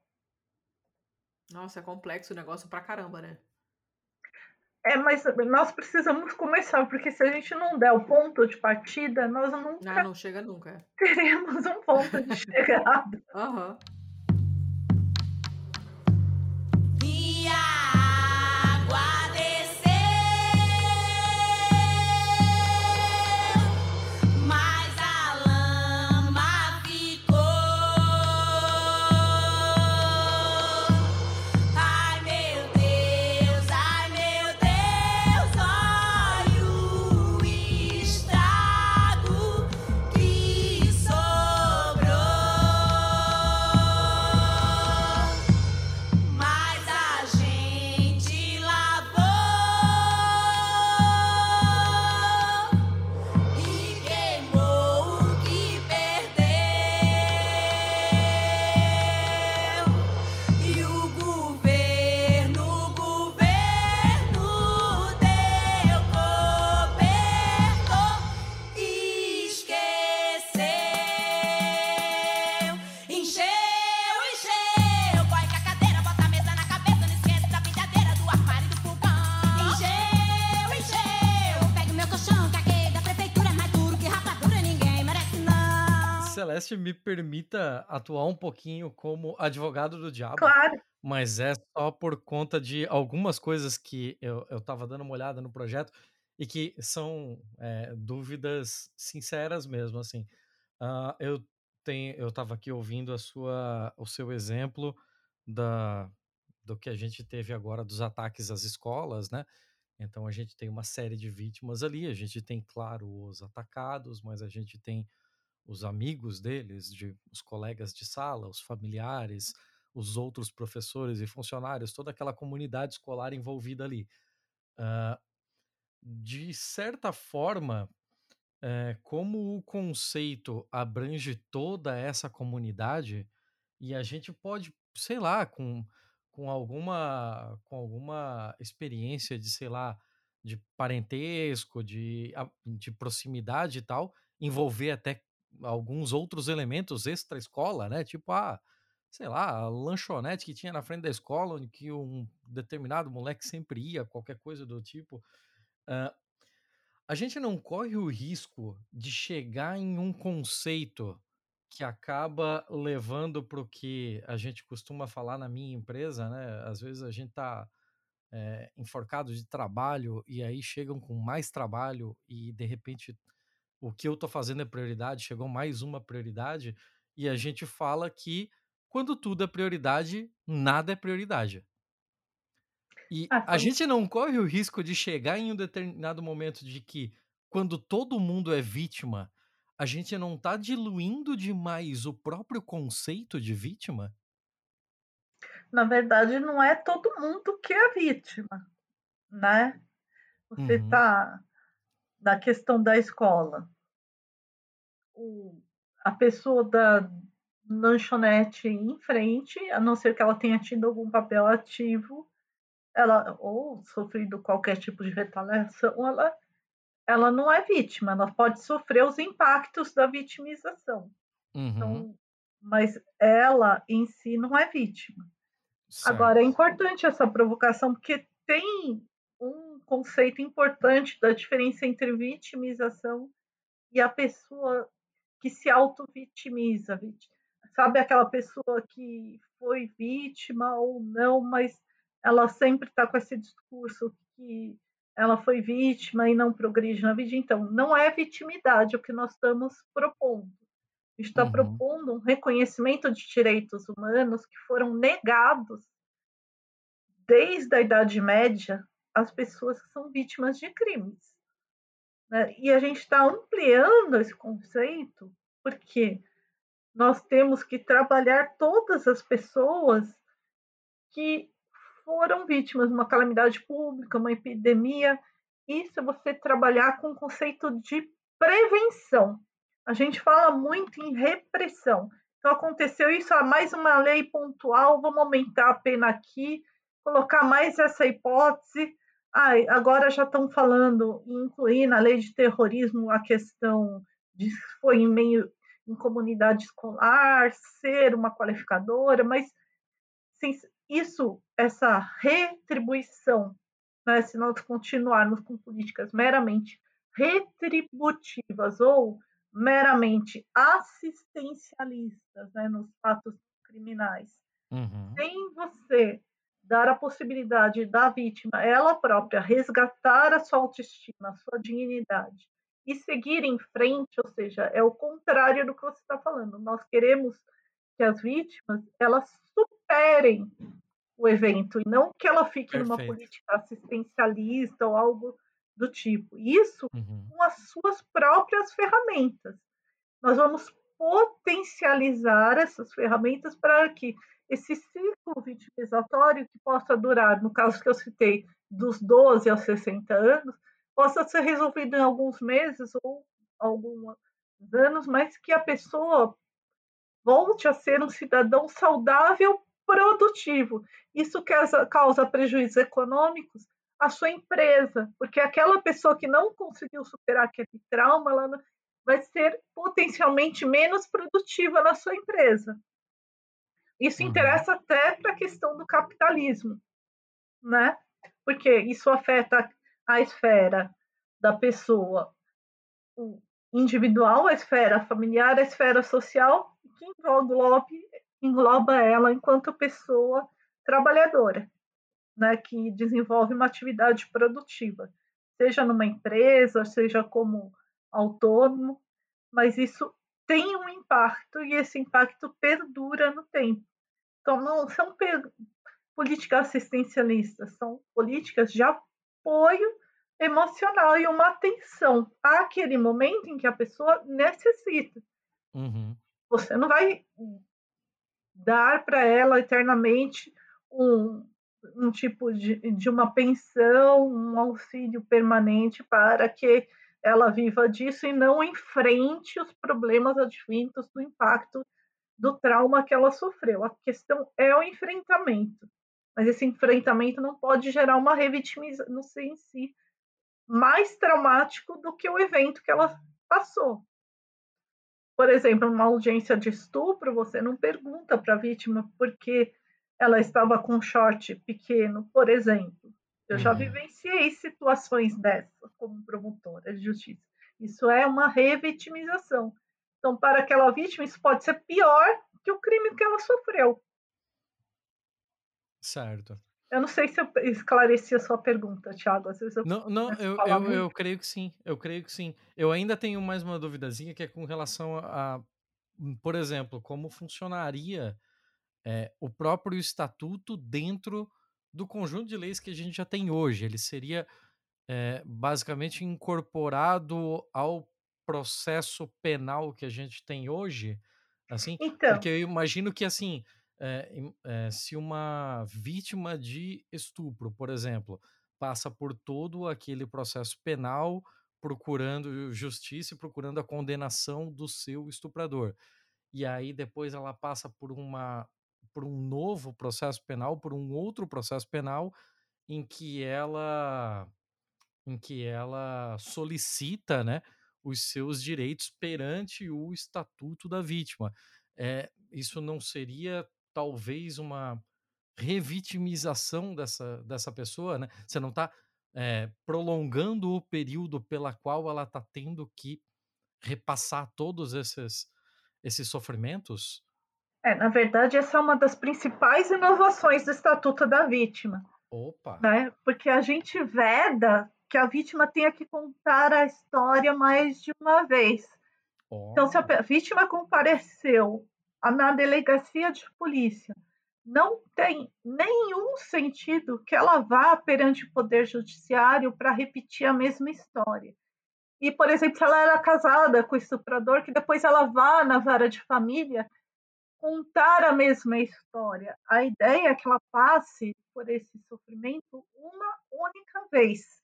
Nossa, é complexo o negócio pra caramba, né? É, mas nós precisamos começar, porque se a gente não der o ponto de partida, nós nunca. Não, não chega nunca. *laughs* Teremos um ponto de *laughs* chegada. Aham. uhum. Yeah. Celeste me permita atuar um pouquinho como advogado do diabo. Claro. Mas é só por conta de algumas coisas que eu, eu tava dando uma olhada no projeto e que são é, dúvidas sinceras mesmo, assim. Uh, eu tenho, eu tava aqui ouvindo a sua, o seu exemplo da, do que a gente teve agora dos ataques às escolas, né? Então a gente tem uma série de vítimas ali, a gente tem, claro, os atacados, mas a gente tem os amigos deles, de, os colegas de sala, os familiares, os outros professores e funcionários, toda aquela comunidade escolar envolvida ali. Uh, de certa forma, é, como o conceito abrange toda essa comunidade, e a gente pode, sei lá, com, com, alguma, com alguma experiência de, sei lá, de parentesco, de, de proximidade e tal, envolver até alguns outros elementos extra-escola, né? Tipo, a, sei lá, a lanchonete que tinha na frente da escola, onde que um determinado moleque sempre ia, qualquer coisa do tipo. Uh, a gente não corre o risco de chegar em um conceito que acaba levando para o que a gente costuma falar na minha empresa, né? Às vezes a gente tá é, enforcado de trabalho e aí chegam com mais trabalho e de repente o que eu estou fazendo é prioridade, chegou mais uma prioridade, e a gente fala que quando tudo é prioridade, nada é prioridade. E ah, a gente não corre o risco de chegar em um determinado momento de que, quando todo mundo é vítima, a gente não está diluindo demais o próprio conceito de vítima? Na verdade, não é todo mundo que é vítima, né? Você está uhum da questão da escola. O, a pessoa da lanchonete em frente, a não ser que ela tenha tido algum papel ativo, ela ou sofrido qualquer tipo de retaliação, ela, ela não é vítima, ela pode sofrer os impactos da vitimização. Uhum. Então, mas ela em si não é vítima. Certo. Agora, é importante essa provocação, porque tem um conceito importante da diferença entre vitimização e a pessoa que se auto-vitimiza. Sabe aquela pessoa que foi vítima ou não, mas ela sempre está com esse discurso que ela foi vítima e não progride na vida. Então, não é vitimidade o que nós estamos propondo. A gente está uhum. propondo um reconhecimento de direitos humanos que foram negados desde a Idade Média às pessoas que são vítimas de crimes. Né? E a gente está ampliando esse conceito porque nós temos que trabalhar todas as pessoas que foram vítimas de uma calamidade pública, uma epidemia. Isso é você trabalhar com o conceito de prevenção. A gente fala muito em repressão. Então, aconteceu isso, há mais uma lei pontual, vamos aumentar a pena aqui, colocar mais essa hipótese. Ah, agora já estão falando em incluir na lei de terrorismo a questão de foi em meio em comunidade escolar, ser uma qualificadora, mas sim, isso, essa retribuição, né, se nós continuarmos com políticas meramente retributivas ou meramente assistencialistas né, nos fatos criminais, uhum. sem você dar a possibilidade da vítima, ela própria, resgatar a sua autoestima, a sua dignidade e seguir em frente, ou seja, é o contrário do que você está falando. Nós queremos que as vítimas elas superem o evento e não que ela fique Perfeito. numa política assistencialista ou algo do tipo. Isso uhum. com as suas próprias ferramentas. Nós vamos potencializar essas ferramentas para que esse ciclo vitimizatório que possa durar, no caso que eu citei, dos 12 aos 60 anos, possa ser resolvido em alguns meses ou alguns anos, mas que a pessoa volte a ser um cidadão saudável, produtivo. Isso causa, causa prejuízos econômicos à sua empresa, porque aquela pessoa que não conseguiu superar aquele trauma, ela vai ser potencialmente menos produtiva na sua empresa. Isso uhum. interessa até para a questão do capitalismo, né? Porque isso afeta a esfera da pessoa individual, a esfera familiar, a esfera social, que engloba, engloba ela enquanto pessoa trabalhadora, né, que desenvolve uma atividade produtiva, seja numa empresa, seja como autônomo, mas isso tem um impacto e esse impacto perdura no tempo. Então, não são políticas assistencialistas, são políticas de apoio emocional e uma atenção àquele momento em que a pessoa necessita. Uhum. Você não vai dar para ela eternamente um, um tipo de, de uma pensão, um auxílio permanente para que ela viva disso e não enfrente os problemas advindos do impacto do trauma que ela sofreu. A questão é o enfrentamento. Mas esse enfrentamento não pode gerar uma revitimização em si mais traumático do que o evento que ela passou. Por exemplo, numa audiência de estupro, você não pergunta para a vítima porque ela estava com um short pequeno, por exemplo. Eu já uhum. vivenciei situações dessas como promotora de justiça. Isso é uma revitimização. Então, para aquela vítima, isso pode ser pior que o crime que ela sofreu. Certo. Eu não sei se eu esclareci a sua pergunta, Thiago. Às vezes eu não, não eu, eu, eu, creio que sim. Eu creio que sim. Eu ainda tenho mais uma duvidazinha que é com relação a, hum, por exemplo, como funcionaria é, o próprio estatuto dentro do conjunto de leis que a gente já tem hoje. Ele seria é, basicamente incorporado ao processo penal que a gente tem hoje, assim, então, porque eu imagino que assim é, é, se uma vítima de estupro, por exemplo, passa por todo aquele processo penal procurando justiça e procurando a condenação do seu estuprador. E aí depois ela passa por uma por um novo processo penal, por um outro processo penal em que ela em que ela solicita, né, os seus direitos perante o estatuto da vítima. É, isso não seria talvez uma revitimização dessa, dessa pessoa, né? Você não está é, prolongando o período pela qual ela está tendo que repassar todos esses, esses sofrimentos? É, na verdade, essa é uma das principais inovações do Estatuto da Vítima. Opa! Né? Porque a gente veda que a vítima tenha que contar a história mais de uma vez. Oh. Então, se a vítima compareceu na delegacia de polícia, não tem nenhum sentido que ela vá perante o Poder Judiciário para repetir a mesma história. E, por exemplo, se ela era casada com o estuprador, que depois ela vá na vara de família contar a mesma história. A ideia é que ela passe por esse sofrimento uma única vez.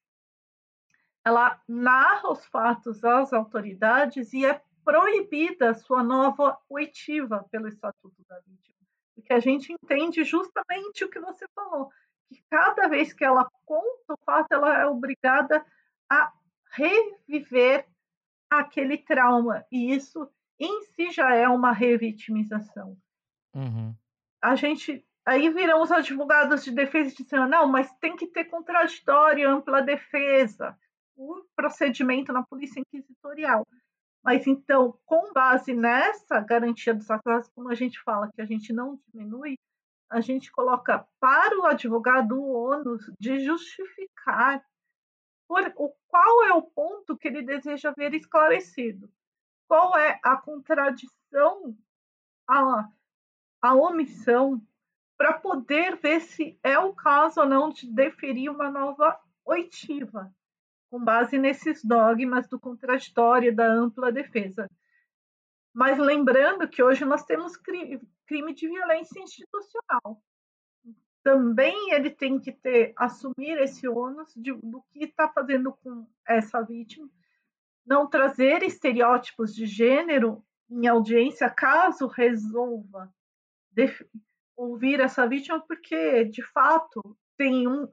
Ela narra os fatos às autoridades e é proibida sua nova oitiva pelo Estatuto da Vítima. Porque a gente entende justamente o que você falou, que cada vez que ela conta o fato, ela é obrigada a reviver aquele trauma. E isso em si já é uma revitimização. Uhum. A gente. Aí viram os advogados de defesa dizendo, não, mas tem que ter contraditório, ampla defesa, o procedimento na polícia inquisitorial. Mas então, com base nessa garantia dos atrasos, como a gente fala que a gente não diminui, a gente coloca para o advogado o ônus de justificar por, o, qual é o ponto que ele deseja ver esclarecido. Qual é a contradição, a, a omissão, para poder ver se é o caso ou não de deferir uma nova oitiva, com base nesses dogmas do contraditório da ampla defesa. Mas lembrando que hoje nós temos crime, crime de violência institucional também ele tem que ter assumir esse ônus de, do que está fazendo com essa vítima, não trazer estereótipos de gênero em audiência caso resolva ouvir essa vítima, porque de fato tem um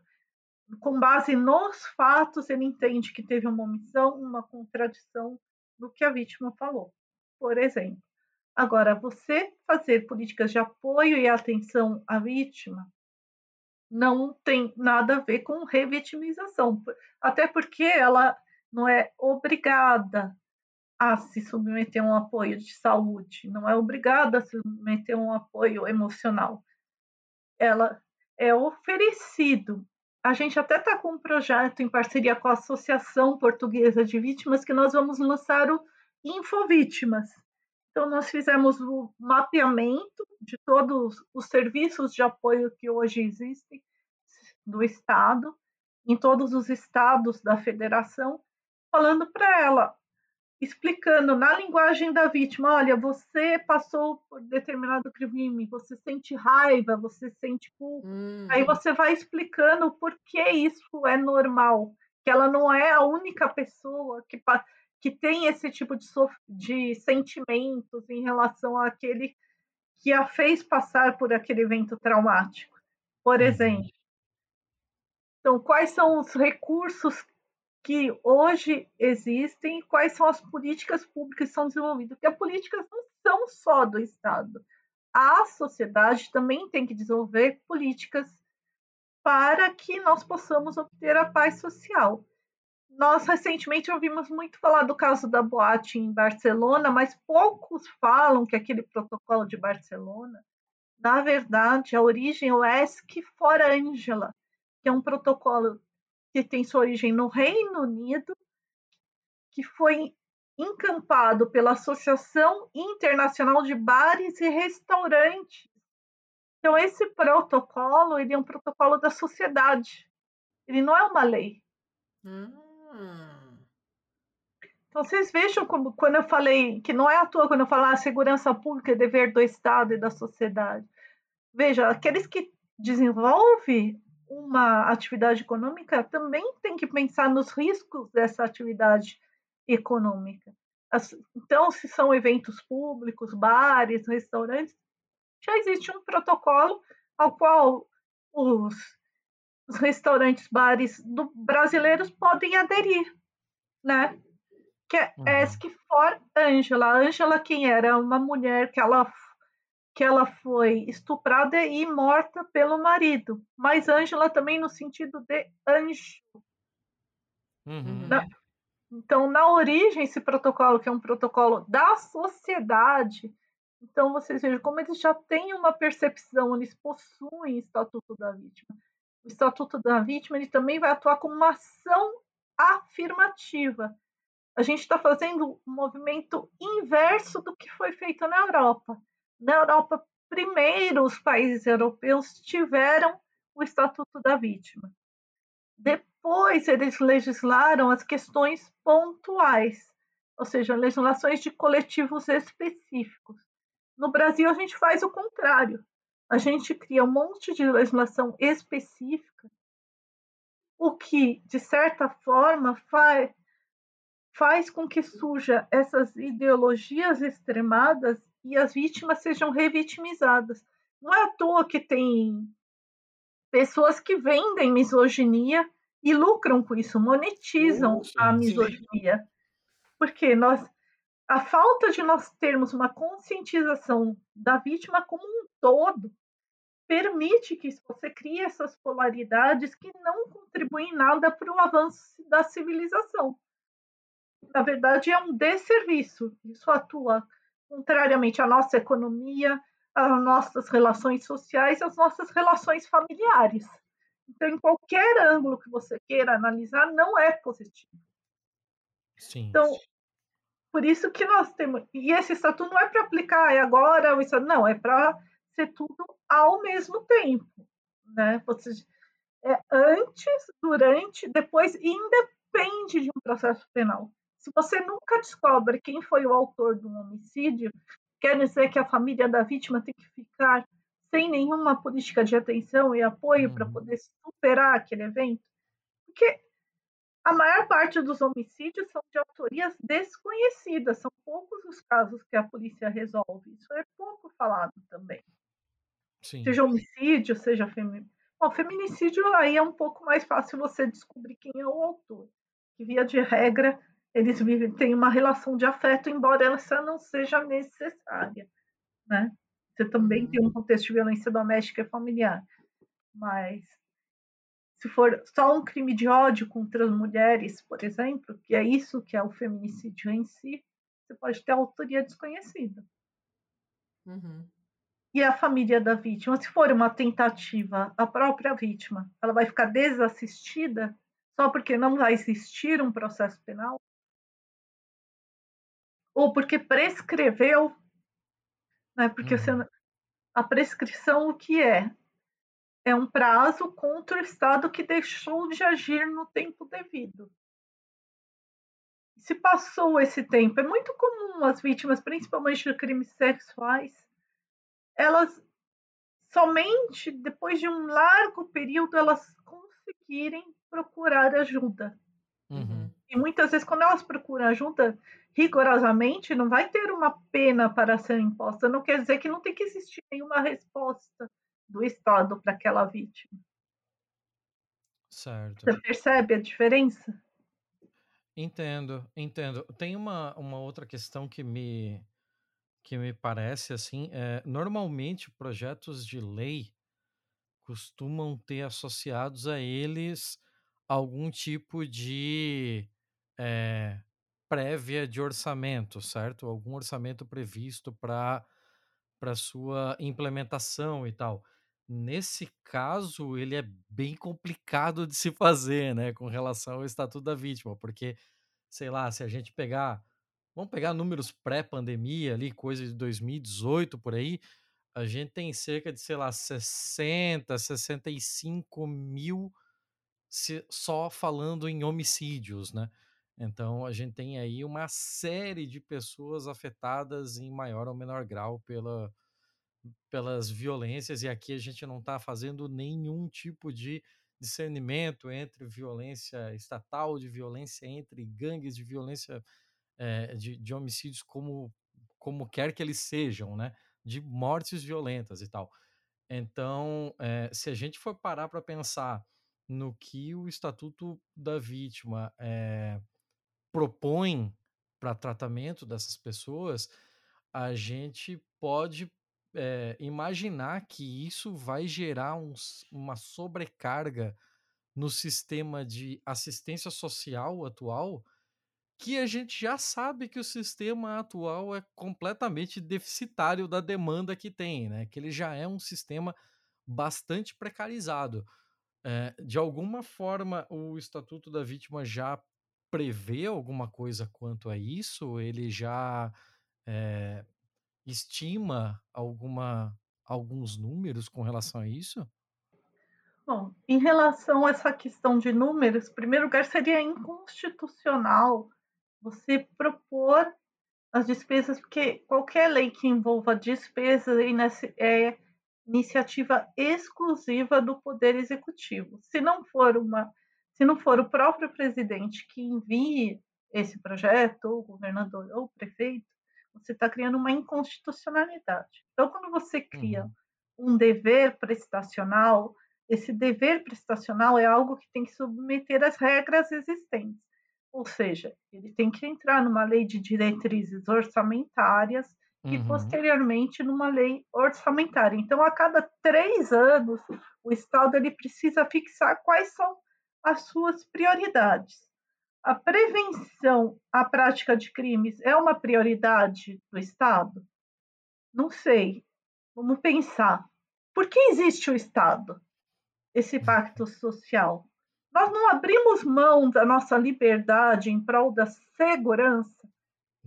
com base nos fatos ele entende que teve uma omissão, uma contradição do que a vítima falou, por exemplo. Agora, você fazer políticas de apoio e atenção à vítima não tem nada a ver com revitimização, até porque ela não é obrigada a se submeter a um apoio de saúde, não é obrigada a se submeter a um apoio emocional. Ela é oferecido. A gente até está com um projeto em parceria com a Associação Portuguesa de Vítimas que nós vamos lançar o Infovítimas, então, nós fizemos o mapeamento de todos os serviços de apoio que hoje existem do Estado, em todos os estados da federação, falando para ela, explicando na linguagem da vítima: olha, você passou por determinado crime, você sente raiva, você sente culpa. Hum. Aí você vai explicando por que isso é normal, que ela não é a única pessoa que que tem esse tipo de, de sentimentos em relação àquele que a fez passar por aquele evento traumático, por uhum. exemplo. Então, quais são os recursos que hoje existem, quais são as políticas públicas que são desenvolvidas? Porque as políticas não são só do Estado. A sociedade também tem que desenvolver políticas para que nós possamos obter a paz social. Nós recentemente ouvimos muito falar do caso da boate em Barcelona, mas poucos falam que aquele protocolo de Barcelona, na verdade, a origem é o ESC for Angela, que é um protocolo que tem sua origem no Reino Unido, que foi encampado pela Associação Internacional de Bares e Restaurantes. Então, esse protocolo ele é um protocolo da sociedade, ele não é uma lei. Hum. Então, vocês vejam como, quando eu falei, que não é à toa quando eu falar segurança pública é dever do Estado e da sociedade. Veja, aqueles que desenvolvem uma atividade econômica também têm que pensar nos riscos dessa atividade econômica. Então, se são eventos públicos, bares, restaurantes, já existe um protocolo ao qual os os restaurantes, bares do, brasileiros podem aderir, né? Que é uhum. Ask for Angela. Angela quem era? Uma mulher que ela que ela foi estuprada e morta pelo marido. Mas Angela também no sentido de anjo. Uhum. Na, então, na origem, esse protocolo, que é um protocolo da sociedade, então vocês vejam como eles já têm uma percepção, eles possuem o Estatuto da Vítima. O Estatuto da Vítima ele também vai atuar como uma ação afirmativa. A gente está fazendo um movimento inverso do que foi feito na Europa. Na Europa, primeiro os países europeus tiveram o Estatuto da Vítima. Depois eles legislaram as questões pontuais, ou seja, legislações de coletivos específicos. No Brasil, a gente faz o contrário. A gente cria um monte de legislação específica, o que, de certa forma, faz, faz com que surja essas ideologias extremadas e as vítimas sejam revitimizadas. Não é à toa que tem pessoas que vendem misoginia e lucram com isso, monetizam a misoginia. Porque nós a falta de nós termos uma conscientização da vítima como um todo permite que você crie essas polaridades que não contribuem nada para o avanço da civilização. Na verdade, é um desserviço. Isso atua contrariamente à nossa economia, às nossas relações sociais, às nossas relações familiares. Então, em qualquer ângulo que você queira analisar, não é positivo. Sim. Então, por isso que nós temos. E esse estatuto não é para aplicar é agora, isso, não, é para ser tudo ao mesmo tempo. Né? Você, é antes, durante, depois, e independe de um processo penal. Se você nunca descobre quem foi o autor de um homicídio, quer dizer que a família da vítima tem que ficar sem nenhuma política de atenção e apoio para uhum. poder superar aquele evento? Porque a maior parte dos homicídios são de autorias desconhecidas, são poucos os casos que a polícia resolve. Isso é pouco falado também. Sim. Seja homicídio, seja feminicídio. Bom, feminicídio aí é um pouco mais fácil você descobrir quem é o autor. Que via de regra eles vivem, têm uma relação de afeto, embora essa não seja necessária, né? Você também tem um contexto de violência doméstica e familiar, mas se for só um crime de ódio contra as mulheres, por exemplo, que é isso que é o feminicídio em si, você pode ter autoria desconhecida. Uhum. E a família da vítima, se for uma tentativa, a própria vítima, ela vai ficar desassistida só porque não vai existir um processo penal? Ou porque prescreveu, né? Porque uhum. a prescrição o que é? É um prazo contra o Estado que deixou de agir no tempo devido. Se passou esse tempo, é muito comum as vítimas, principalmente de crimes sexuais, elas somente depois de um largo período elas conseguirem procurar ajuda. Uhum. E muitas vezes, quando elas procuram ajuda, rigorosamente, não vai ter uma pena para ser imposta. Não quer dizer que não tem que existir nenhuma resposta do Estado para aquela vítima. Certo. Você percebe a diferença? Entendo, entendo. Tem uma, uma outra questão que me, que me parece assim, é, normalmente projetos de lei costumam ter associados a eles algum tipo de é, prévia de orçamento, certo? Algum orçamento previsto para para sua implementação e tal. Nesse caso, ele é bem complicado de se fazer, né, com relação ao Estatuto da Vítima, porque, sei lá, se a gente pegar, vamos pegar números pré-pandemia ali, coisa de 2018 por aí, a gente tem cerca de, sei lá, 60, 65 mil se, só falando em homicídios, né? Então a gente tem aí uma série de pessoas afetadas em maior ou menor grau pela, pelas violências, e aqui a gente não está fazendo nenhum tipo de discernimento entre violência estatal, de violência entre gangues, de violência é, de, de homicídios como, como quer que eles sejam, né? De mortes violentas e tal. Então, é, se a gente for parar para pensar no que o Estatuto da Vítima é, propõe para tratamento dessas pessoas, a gente pode é, imaginar que isso vai gerar um, uma sobrecarga no sistema de assistência social atual, que a gente já sabe que o sistema atual é completamente deficitário da demanda que tem, né? Que ele já é um sistema bastante precarizado. É, de alguma forma, o Estatuto da Vítima já prevê alguma coisa quanto a isso? Ele já é, estima alguma, alguns números com relação a isso? Bom, em relação a essa questão de números, em primeiro lugar, seria inconstitucional você propor as despesas, porque qualquer lei que envolva despesas é iniciativa exclusiva do Poder Executivo. Se não for uma, se não for o próprio presidente que envie esse projeto, ou o governador ou o prefeito, você está criando uma inconstitucionalidade. Então, quando você cria uhum. um dever prestacional, esse dever prestacional é algo que tem que submeter às regras existentes. Ou seja, ele tem que entrar numa lei de diretrizes orçamentárias e uhum. posteriormente numa lei orçamentária. Então, a cada três anos, o Estado ele precisa fixar quais são as suas prioridades. A prevenção à prática de crimes é uma prioridade do Estado? Não sei. Vamos pensar. Por que existe o Estado? esse pacto social. Nós não abrimos mão da nossa liberdade em prol da segurança.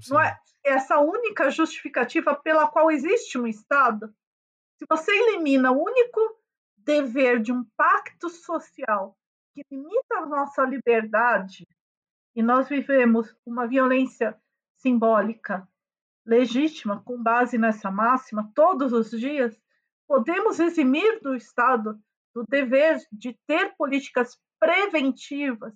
Sim. Não é essa única justificativa pela qual existe um Estado. Se você elimina o único dever de um pacto social que limita a nossa liberdade, e nós vivemos uma violência simbólica legítima com base nessa máxima todos os dias, podemos eximir do Estado do dever de ter políticas preventivas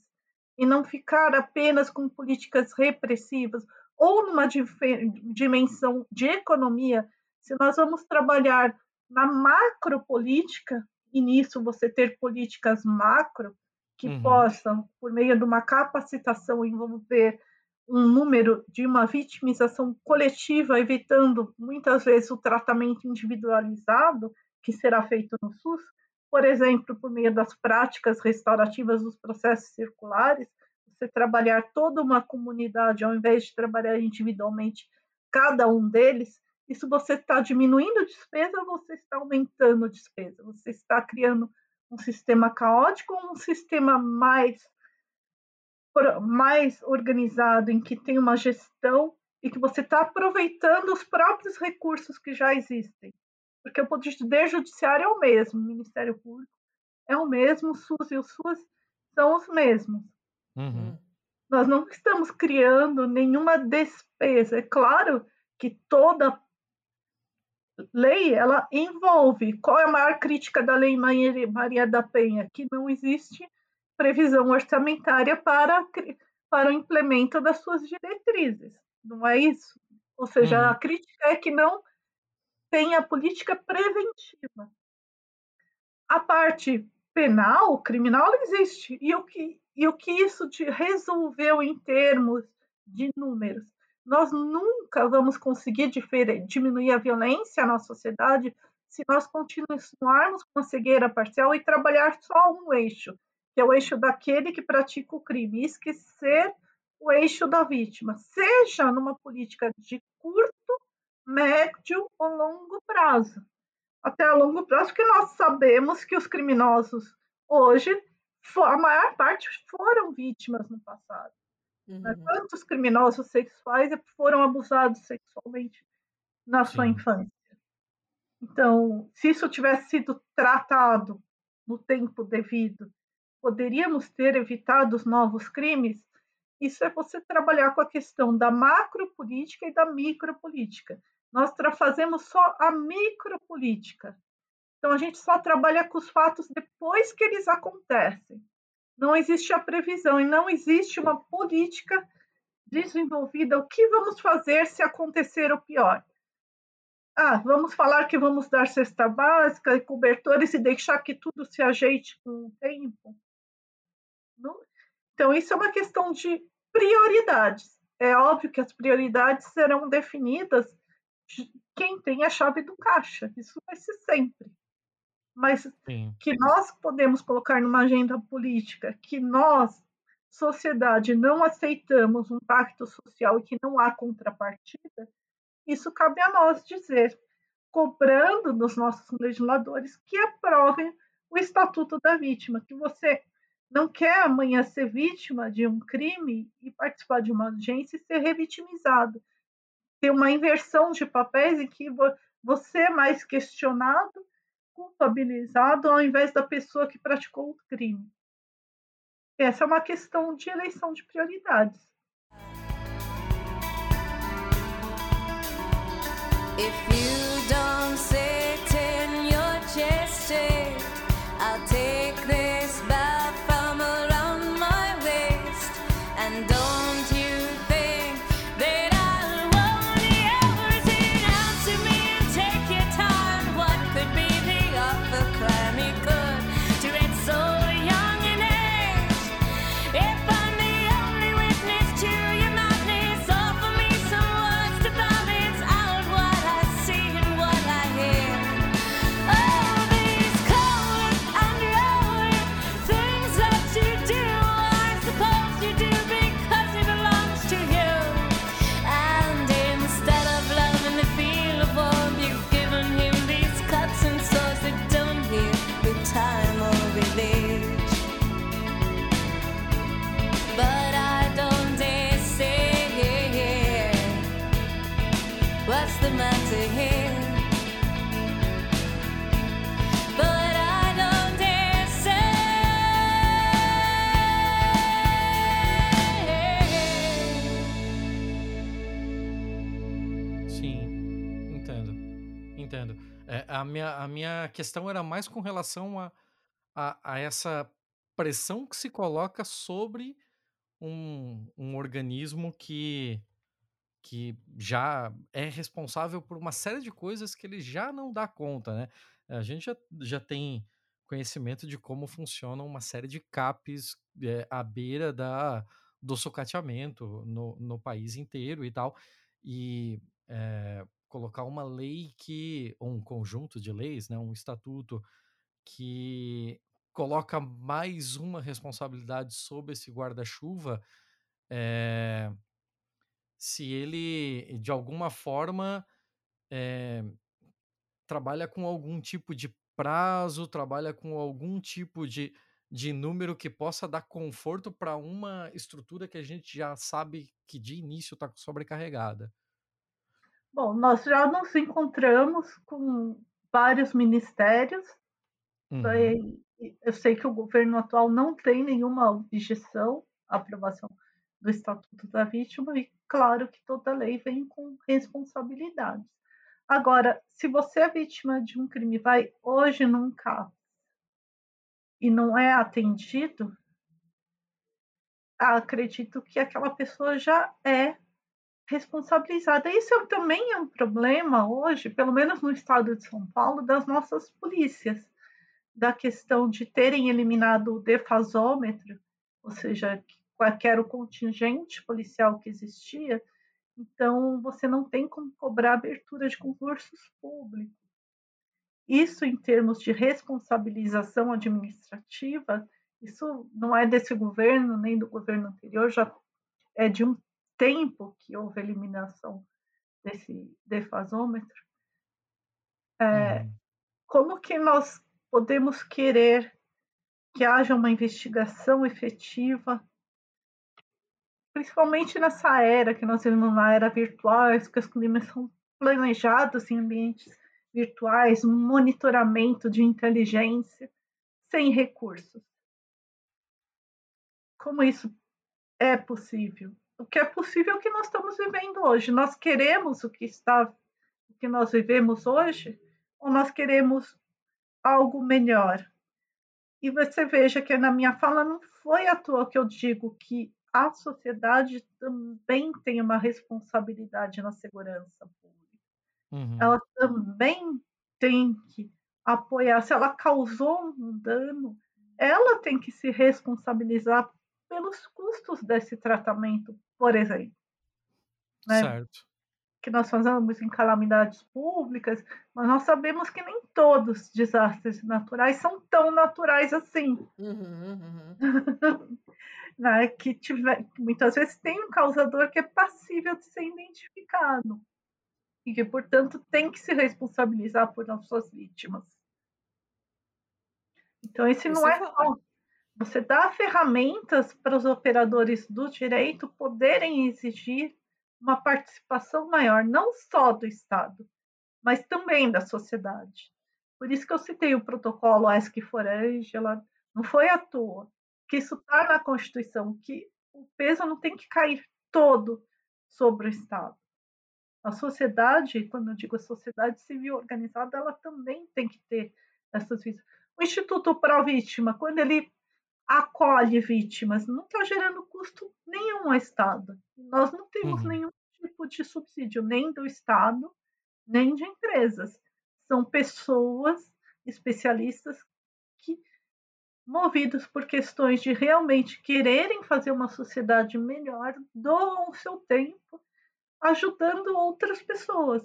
e não ficar apenas com políticas repressivas ou numa dimensão de economia, se nós vamos trabalhar na macropolítica, e nisso você ter políticas macro que uhum. possam, por meio de uma capacitação, envolver um número de uma vitimização coletiva, evitando muitas vezes o tratamento individualizado que será feito no SUS, por exemplo, por meio das práticas restaurativas dos processos circulares, você trabalhar toda uma comunidade ao invés de trabalhar individualmente cada um deles, isso você está diminuindo despesa ou você está aumentando despesa? Você está criando um sistema caótico ou um sistema mais, mais organizado, em que tem uma gestão e que você está aproveitando os próprios recursos que já existem? porque o poder judiciário é o mesmo, o Ministério Público é o mesmo, o SUS e o SUS são os mesmos. Uhum. Nós não estamos criando nenhuma despesa. É claro que toda lei ela envolve. Qual é a maior crítica da Lei Maria da Penha? Que não existe previsão orçamentária para, para o implemento das suas diretrizes. Não é isso? Ou seja, uhum. a crítica é que não tem a política preventiva. A parte penal, criminal, existe. E o que, e o que isso resolveu em termos de números? Nós nunca vamos conseguir diminuir a violência na sociedade se nós continuarmos com a cegueira parcial e trabalhar só um eixo, que é o eixo daquele que pratica o crime, e esquecer o eixo da vítima, seja numa política de curto médio ou longo prazo. Até a longo prazo, porque nós sabemos que os criminosos hoje, a maior parte foram vítimas no passado. Uhum. Quantos criminosos sexuais foram abusados sexualmente na Sim. sua infância? Então, se isso tivesse sido tratado no tempo devido, poderíamos ter evitado os novos crimes? Isso é você trabalhar com a questão da macropolítica e da micropolítica. Nós fazemos só a micropolítica. Então, a gente só trabalha com os fatos depois que eles acontecem. Não existe a previsão e não existe uma política desenvolvida. O que vamos fazer se acontecer o pior? Ah, vamos falar que vamos dar cesta básica e cobertores e deixar que tudo se ajeite com o tempo? Não... Então, isso é uma questão de prioridades. É óbvio que as prioridades serão definidas de quem tem a chave do caixa. Isso vai ser sempre. Mas Sim. que nós podemos colocar numa agenda política que nós, sociedade, não aceitamos um pacto social e que não há contrapartida, isso cabe a nós dizer, cobrando dos nossos legisladores que aprovem o Estatuto da Vítima, que você não quer amanhã ser vítima de um crime e participar de uma audiência e ser revitimizado. Ter uma inversão de papéis em que você é mais questionado, culpabilizado, ao invés da pessoa que praticou o crime. Essa é uma questão de eleição de prioridades. If you don't a minha, a minha questão era mais com relação a, a, a essa pressão que se coloca sobre um, um organismo que, que já é responsável por uma série de coisas que ele já não dá conta, né? A gente já, já tem conhecimento de como funciona uma série de CAPs é, à beira da, do socateamento no, no país inteiro e tal. E é, colocar uma lei que, ou um conjunto de leis, né, um estatuto que coloca mais uma responsabilidade sobre esse guarda-chuva, é, se ele, de alguma forma, é, trabalha com algum tipo de prazo, trabalha com algum tipo de, de número que possa dar conforto para uma estrutura que a gente já sabe que de início está sobrecarregada. Bom, nós já nos encontramos com vários ministérios. Uhum. Eu sei que o governo atual não tem nenhuma objeção à aprovação do Estatuto da Vítima, e claro que toda lei vem com responsabilidades. Agora, se você é vítima de um crime, vai hoje num carro e não é atendido, acredito que aquela pessoa já é responsabilizada. Isso também é um problema hoje, pelo menos no estado de São Paulo, das nossas polícias, da questão de terem eliminado o defasômetro, ou seja, qualquer o contingente policial que existia, então você não tem como cobrar abertura de concursos públicos. Isso, em termos de responsabilização administrativa, isso não é desse governo nem do governo anterior, já é de um tempo que houve a eliminação desse defasômetro, é, uhum. como que nós podemos querer que haja uma investigação efetiva, principalmente nessa era que nós vivemos na era virtual, que os crimes são planejados em ambientes virtuais, monitoramento de inteligência, sem recursos. Como isso é possível? O que é possível que nós estamos vivendo hoje. Nós queremos o que está, o que nós vivemos hoje, ou nós queremos algo melhor? E você veja que na minha fala não foi à toa que eu digo que a sociedade também tem uma responsabilidade na segurança pública. Uhum. Ela também tem que apoiar. Se ela causou um dano, ela tem que se responsabilizar pelos custos desse tratamento, por exemplo. Né? Certo. Que nós fazemos em calamidades públicas, mas nós sabemos que nem todos os desastres naturais são tão naturais assim. Uhum, uhum. *laughs* né? Que tiver, muitas vezes tem um causador que é passível de ser identificado e que, portanto, tem que se responsabilizar por as suas vítimas. Então, esse não é só. Você dá ferramentas para os operadores do direito poderem exigir uma participação maior, não só do Estado, mas também da sociedade. Por isso que eu citei o protocolo Ask for Angela, não foi à toa, que isso está na Constituição, que o peso não tem que cair todo sobre o Estado. A sociedade, quando eu digo a sociedade civil organizada, ela também tem que ter essas visões. O Instituto Pro Vítima, quando ele acolhe vítimas, não está gerando custo nenhum ao Estado. Nós não temos uhum. nenhum tipo de subsídio, nem do Estado, nem de empresas. São pessoas especialistas que, movidos por questões de realmente quererem fazer uma sociedade melhor, doam o seu tempo ajudando outras pessoas.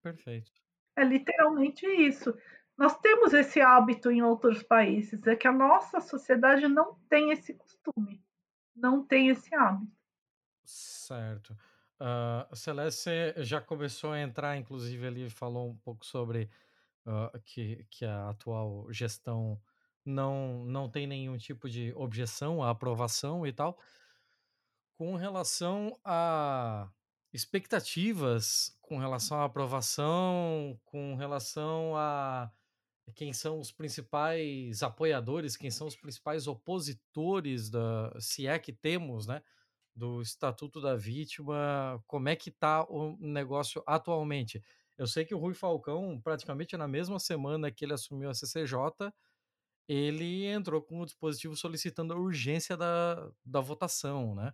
Perfeito. É literalmente isso. Nós temos esse hábito em outros países, é que a nossa sociedade não tem esse costume, não tem esse hábito. Certo. Uh, Celeste já começou a entrar, inclusive, ali falou um pouco sobre uh, que, que a atual gestão não, não tem nenhum tipo de objeção à aprovação e tal. Com relação a expectativas, com relação à aprovação, com relação a quem são os principais apoiadores, quem são os principais opositores da, se é que temos, né, do Estatuto da Vítima, como é que está o negócio atualmente? Eu sei que o Rui Falcão, praticamente na mesma semana que ele assumiu a CCJ, ele entrou com o dispositivo solicitando a urgência da, da votação, né?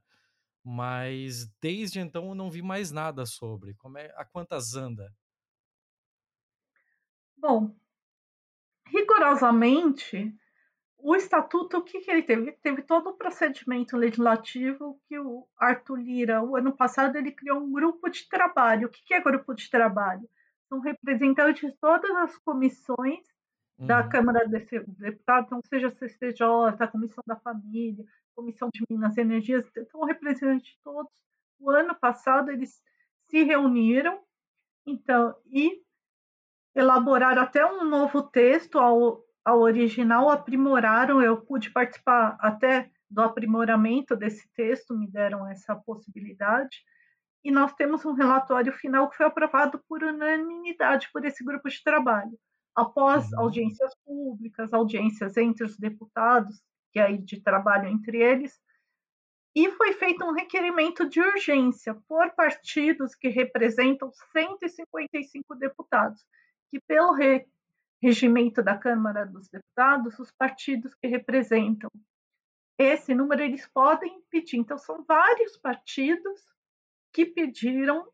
Mas desde então eu não vi mais nada sobre. Como é, a quantas anda? Bom, rigorosamente, o estatuto, o que, que ele teve? Teve todo o procedimento legislativo que o Arthur Lira, o ano passado, ele criou um grupo de trabalho. O que, que é grupo de trabalho? São representantes de todas as comissões uhum. da Câmara de Deputados, não seja a CCJ, a Comissão da Família, Comissão de Minas e Energias, então representantes de todos. O ano passado eles se reuniram, então, e elaboraram até um novo texto ao, ao original, aprimoraram. Eu pude participar até do aprimoramento desse texto, me deram essa possibilidade. E nós temos um relatório final que foi aprovado por unanimidade por esse grupo de trabalho. Após uhum. audiências públicas, audiências entre os deputados, que aí de trabalho entre eles, e foi feito um requerimento de urgência por partidos que representam 155 deputados, que pelo re regimento da Câmara dos Deputados, os partidos que representam esse número eles podem pedir. Então são vários partidos que pediram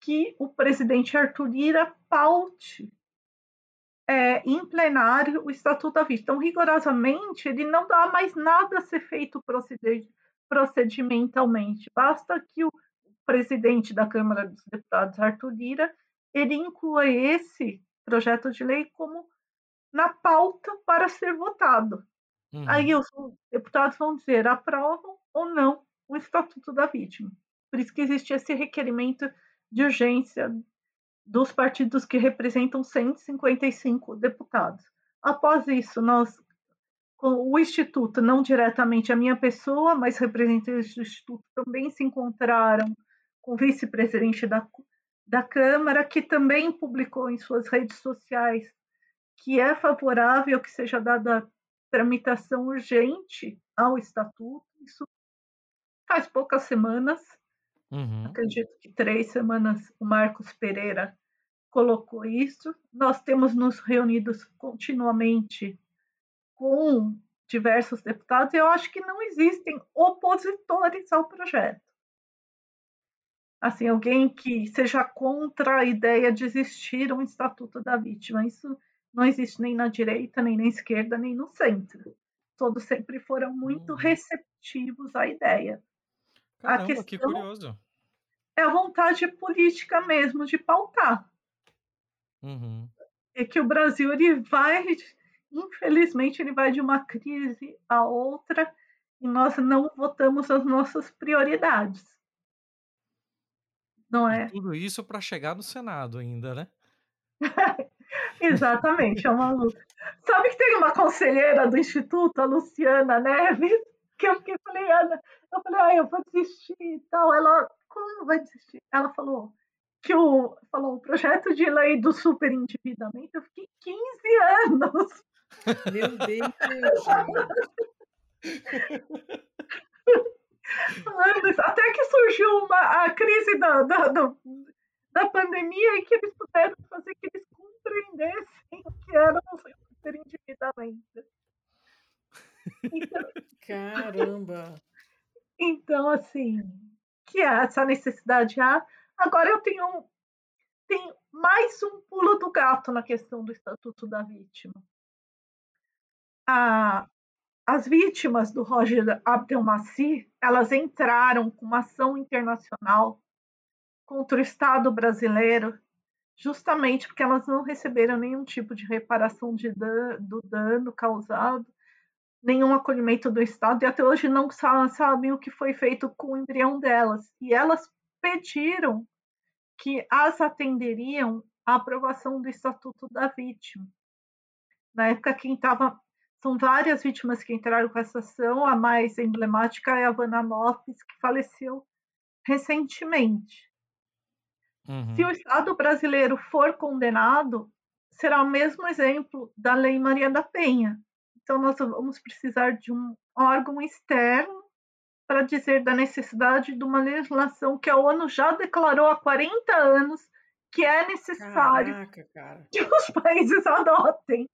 que o presidente Arthur Lira paute é, em plenário o Estatuto da Vítima. Então, rigorosamente, ele não dá mais nada a ser feito procedimentalmente. Basta que o presidente da Câmara dos Deputados, Arthur Lira, ele inclua esse projeto de lei como na pauta para ser votado. Uhum. Aí os deputados vão dizer aprovam ou não o Estatuto da Vítima. Por isso que existe esse requerimento de urgência dos partidos que representam 155 deputados. Após isso, nós, o Instituto, não diretamente a minha pessoa, mas representantes do Instituto também se encontraram com o vice-presidente da, da Câmara, que também publicou em suas redes sociais que é favorável que seja dada tramitação urgente ao Estatuto. Isso faz poucas semanas, Uhum. Acredito que três semanas o Marcos Pereira colocou isso. Nós temos nos reunidos continuamente com diversos deputados. Eu acho que não existem opositores ao projeto. Assim, alguém que seja contra a ideia de existir um estatuto da vítima. Isso não existe nem na direita, nem na esquerda, nem no centro. Todos sempre foram muito uhum. receptivos à ideia. Caramba, a questão que curioso. É a vontade política mesmo de pautar. Uhum. É que o Brasil ele vai, infelizmente, ele vai de uma crise a outra e nós não votamos as nossas prioridades. Não é? E tudo isso para chegar no Senado ainda, né? *laughs* Exatamente, é uma luta. Sabe que tem uma conselheira do Instituto, a Luciana Neves, *laughs* que eu fiquei, falei, Ana, eu falei, ah, eu vou desistir e tal. Ela, como vai desistir? Ela falou que o, falou, o projeto de lei do superendividamento, eu fiquei 15 anos. Meu Deus! *laughs* Até que surgiu uma, a crise da, da, da, da pandemia e que eles puderam fazer que eles compreendessem o que era o superendividamento. Então, *laughs* Caramba! Então, assim, que é essa necessidade há. Agora eu tenho, tenho mais um pulo do gato na questão do Estatuto da Vítima. A, as vítimas do Roger Abdelmaci, elas entraram com uma ação internacional contra o Estado brasileiro, justamente porque elas não receberam nenhum tipo de reparação de dan do dano causado, nenhum acolhimento do Estado, e até hoje não sabem o que foi feito com o embrião delas. E elas pediram que as atenderiam à aprovação do Estatuto da Vítima. Na época, quem estava são várias vítimas que entraram com essa ação. A mais emblemática é a Vanna Lopes, que faleceu recentemente. Uhum. Se o Estado brasileiro for condenado, será o mesmo exemplo da Lei Maria da Penha. Então, nós vamos precisar de um órgão externo para dizer da necessidade de uma legislação que a ONU já declarou há 40 anos que é necessário Caraca, que os países adotem.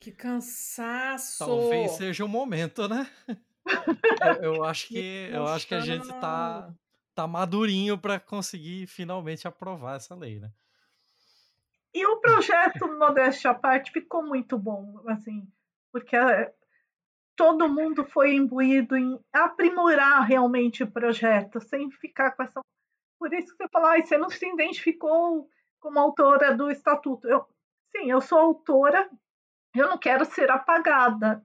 Que cansaço! Talvez seja o momento, né? *laughs* eu, eu, acho que eu acho que a gente tá tá madurinho para conseguir finalmente aprovar essa lei, né? E o projeto Modéstia à parte ficou muito bom, assim, porque eh, todo mundo foi imbuído em aprimorar realmente o projeto, sem ficar com essa. Por isso que você fala, ah, você não se identificou como autora do estatuto. Eu, sim, eu sou autora eu não quero ser apagada.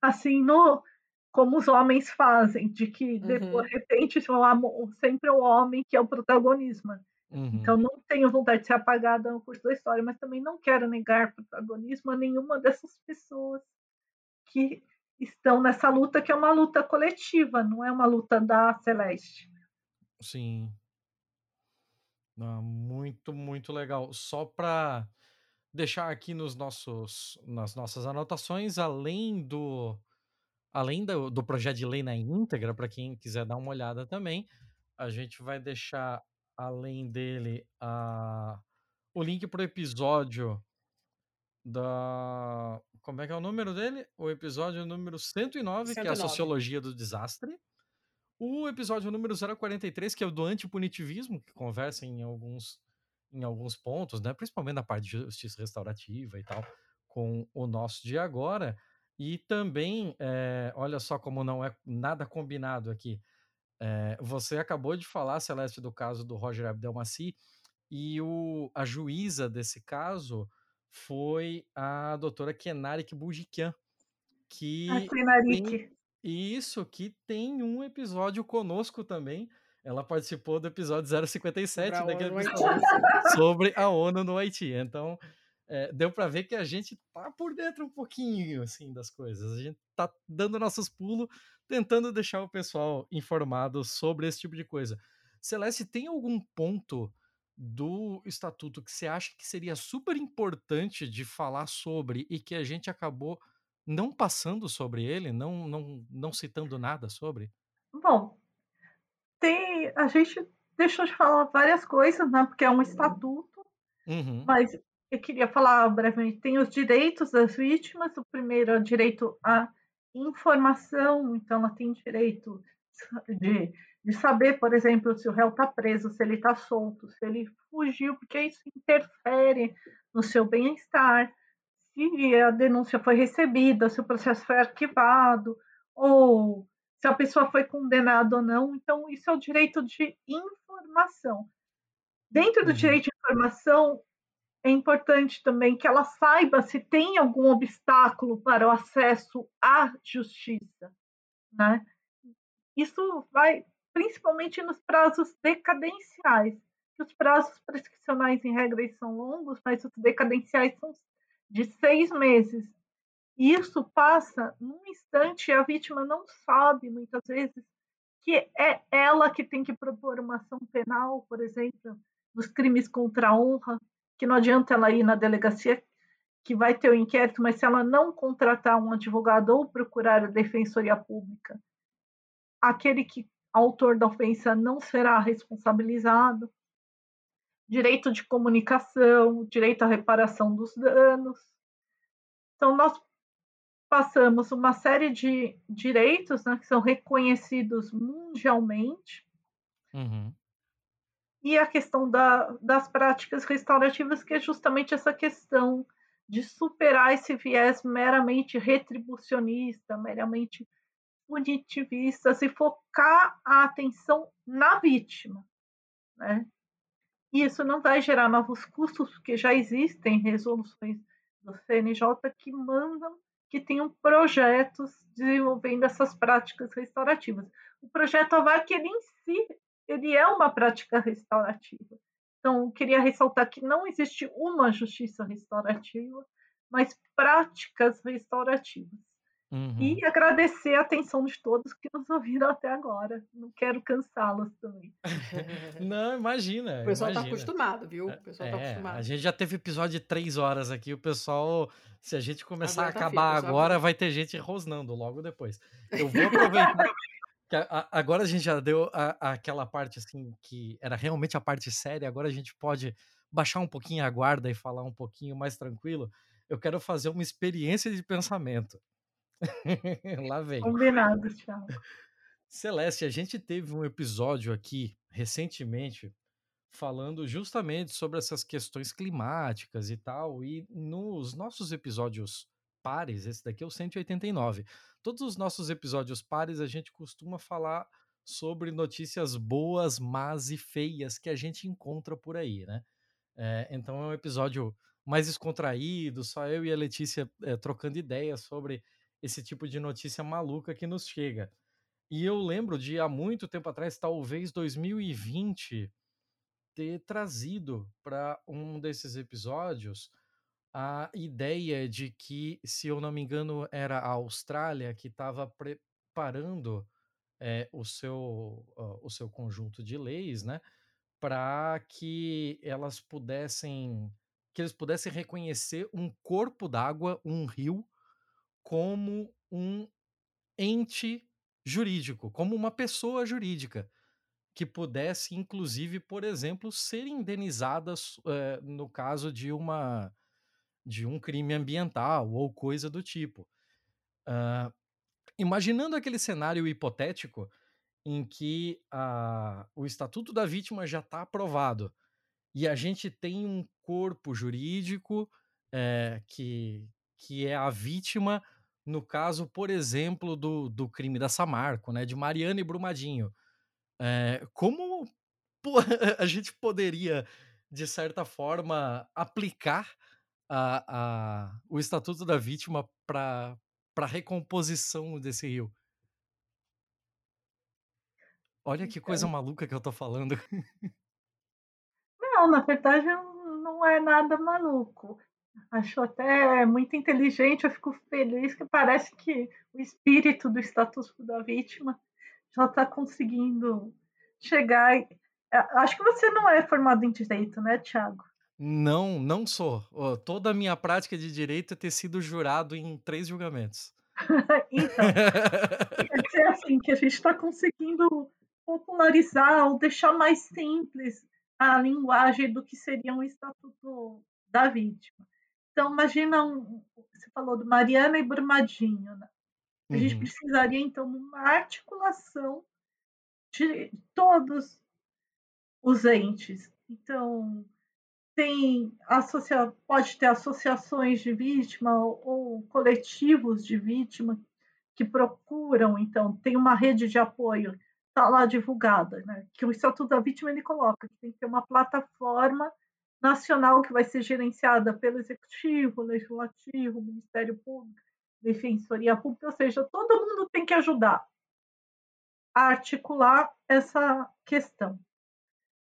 Assim, no, como os homens fazem, de que de, uhum. de repente sempre é o homem que é o protagonismo. Uhum. Então não tenho vontade de ser apagada no curso da história, mas também não quero negar protagonismo a nenhuma dessas pessoas que estão nessa luta, que é uma luta coletiva, não é uma luta da Celeste. Sim. Ah, muito, muito legal. Só para deixar aqui nos nossos, nas nossas anotações, além do além do, do projeto de lei na íntegra, para quem quiser dar uma olhada também, a gente vai deixar, além dele, a, o link para o episódio da. Como é que é o número dele? O episódio número 109, 109. que é a Sociologia do Desastre. O episódio número 043, que é o do antipunitivismo, que conversa em alguns em alguns pontos, né? Principalmente na parte de justiça restaurativa e tal, com o nosso de agora. E também, é, olha só como não é nada combinado aqui. É, você acabou de falar, Celeste, do caso do Roger Abdelmaci, e o, a juíza desse caso foi a doutora Kenarik Bujikian, que a tem, isso, que tem um episódio conosco também, ela participou do episódio 057 daquele episódio *laughs* sobre a ONU no Haiti. Então, é, deu para ver que a gente tá por dentro um pouquinho assim das coisas. A gente tá dando nossos pulos, tentando deixar o pessoal informado sobre esse tipo de coisa. Celeste, tem algum ponto do estatuto que você acha que seria super importante de falar sobre e que a gente acabou não passando sobre ele, não não, não citando nada sobre? Bom, tem. A gente deixou de falar várias coisas, né? Porque é um estatuto, uhum. mas eu queria falar brevemente. Tem os direitos das vítimas. O primeiro é o direito à informação, então ela tem direito de, de saber, por exemplo, se o réu está preso, se ele está solto, se ele fugiu, porque isso interfere no seu bem-estar, se a denúncia foi recebida, se o processo foi arquivado, ou se a pessoa foi condenada ou não. Então, isso é o direito de informação. Dentro do uhum. direito de informação, é importante também que ela saiba se tem algum obstáculo para o acesso à justiça. Né? Isso vai principalmente nos prazos decadenciais. Os prazos prescricionais, em regra, são longos, mas os decadenciais são de seis meses. Isso passa num instante e a vítima não sabe, muitas vezes, que é ela que tem que propor uma ação penal, por exemplo, nos crimes contra a honra, que não adianta ela ir na delegacia que vai ter o inquérito, mas se ela não contratar um advogado ou procurar a defensoria pública, aquele que autor da ofensa não será responsabilizado. Direito de comunicação, direito à reparação dos danos. Então, nós passamos uma série de direitos né, que são reconhecidos mundialmente. Uhum e a questão da, das práticas restaurativas, que é justamente essa questão de superar esse viés meramente retribucionista, meramente punitivista, se focar a atenção na vítima. Né? E isso não vai gerar novos custos, porque já existem resoluções do CNJ que mandam que tenham projetos desenvolvendo essas práticas restaurativas. O projeto AVAC, ele em si, ele é uma prática restaurativa. Então, queria ressaltar que não existe uma justiça restaurativa, mas práticas restaurativas. Uhum. E agradecer a atenção de todos que nos ouviram até agora. Não quero cansá-los também. *laughs* Não, imagina. O pessoal está acostumado, viu? O pessoal está é, acostumado. A gente já teve episódio de três horas aqui. O pessoal, se a gente começar agora a tá acabar agora, vai ter gente rosnando logo depois. Eu vou aproveitar. *laughs* agora a gente já deu a, aquela parte assim que era realmente a parte séria, agora a gente pode baixar um pouquinho a guarda e falar um pouquinho mais tranquilo. Eu quero fazer uma experiência de pensamento. *laughs* Lá vem. Combinado, Thiago. Celeste, a gente teve um episódio aqui recentemente falando justamente sobre essas questões climáticas e tal, e nos nossos episódios pares, esse daqui é o 189. Todos os nossos episódios pares a gente costuma falar sobre notícias boas, más e feias que a gente encontra por aí, né? É, então é um episódio mais descontraído, só eu e a Letícia é, trocando ideias sobre esse tipo de notícia maluca que nos chega. E eu lembro de há muito tempo atrás, talvez 2020, ter trazido para um desses episódios a ideia de que, se eu não me engano, era a Austrália que estava preparando é, o, seu, uh, o seu conjunto de leis, né, para que elas pudessem que eles pudessem reconhecer um corpo d'água, um rio, como um ente jurídico, como uma pessoa jurídica que pudesse, inclusive, por exemplo, ser indenizada é, no caso de uma de um crime ambiental ou coisa do tipo. Uh, imaginando aquele cenário hipotético em que o Estatuto da Vítima já está aprovado e a gente tem um corpo jurídico é, que, que é a vítima no caso, por exemplo, do, do crime da Samarco, né, de Mariana e Brumadinho. É, como *laughs* a gente poderia, de certa forma, aplicar a, a, o Estatuto da Vítima para a recomposição desse rio. Olha que coisa então maluca que eu tô falando. Não, na verdade não é nada maluco. Acho até muito inteligente, eu fico feliz que parece que o espírito do Estatuto da Vítima já está conseguindo chegar. Acho que você não é formado em direito, né, Tiago? Não, não sou. toda a minha prática de direito é ter sido jurado em três julgamentos. *laughs* então, quer dizer assim, que a gente está conseguindo popularizar ou deixar mais simples a linguagem do que seria um estatuto da vítima. Então, imagina, um, você falou do Mariana e Brumadinho, né? A gente uhum. precisaria, então, de uma articulação de todos os entes. Então, tem associa... pode ter associações de vítima ou, ou coletivos de vítima que procuram, então, tem uma rede de apoio, está lá divulgada, né? que o Estatuto da Vítima ele coloca que tem que ter uma plataforma nacional que vai ser gerenciada pelo Executivo, Legislativo, Ministério Público, Defensoria Pública, ou seja, todo mundo tem que ajudar a articular essa questão.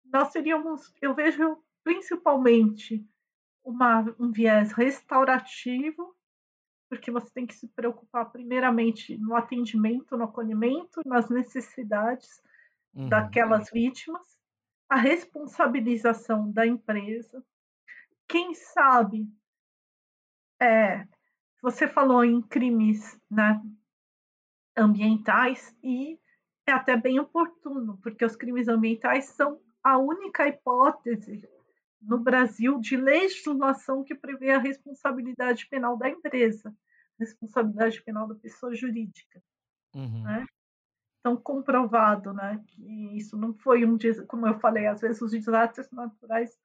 Nós seríamos, eu vejo principalmente uma, um viés restaurativo, porque você tem que se preocupar primeiramente no atendimento, no acolhimento, nas necessidades uhum. daquelas vítimas, a responsabilização da empresa. Quem sabe, é, você falou em crimes né, ambientais e é até bem oportuno, porque os crimes ambientais são a única hipótese no Brasil de legislação que prevê a responsabilidade penal da empresa, responsabilidade penal da pessoa jurídica. Uhum. Né? Então, comprovado né, que isso não foi um. Como eu falei, às vezes os desastres naturais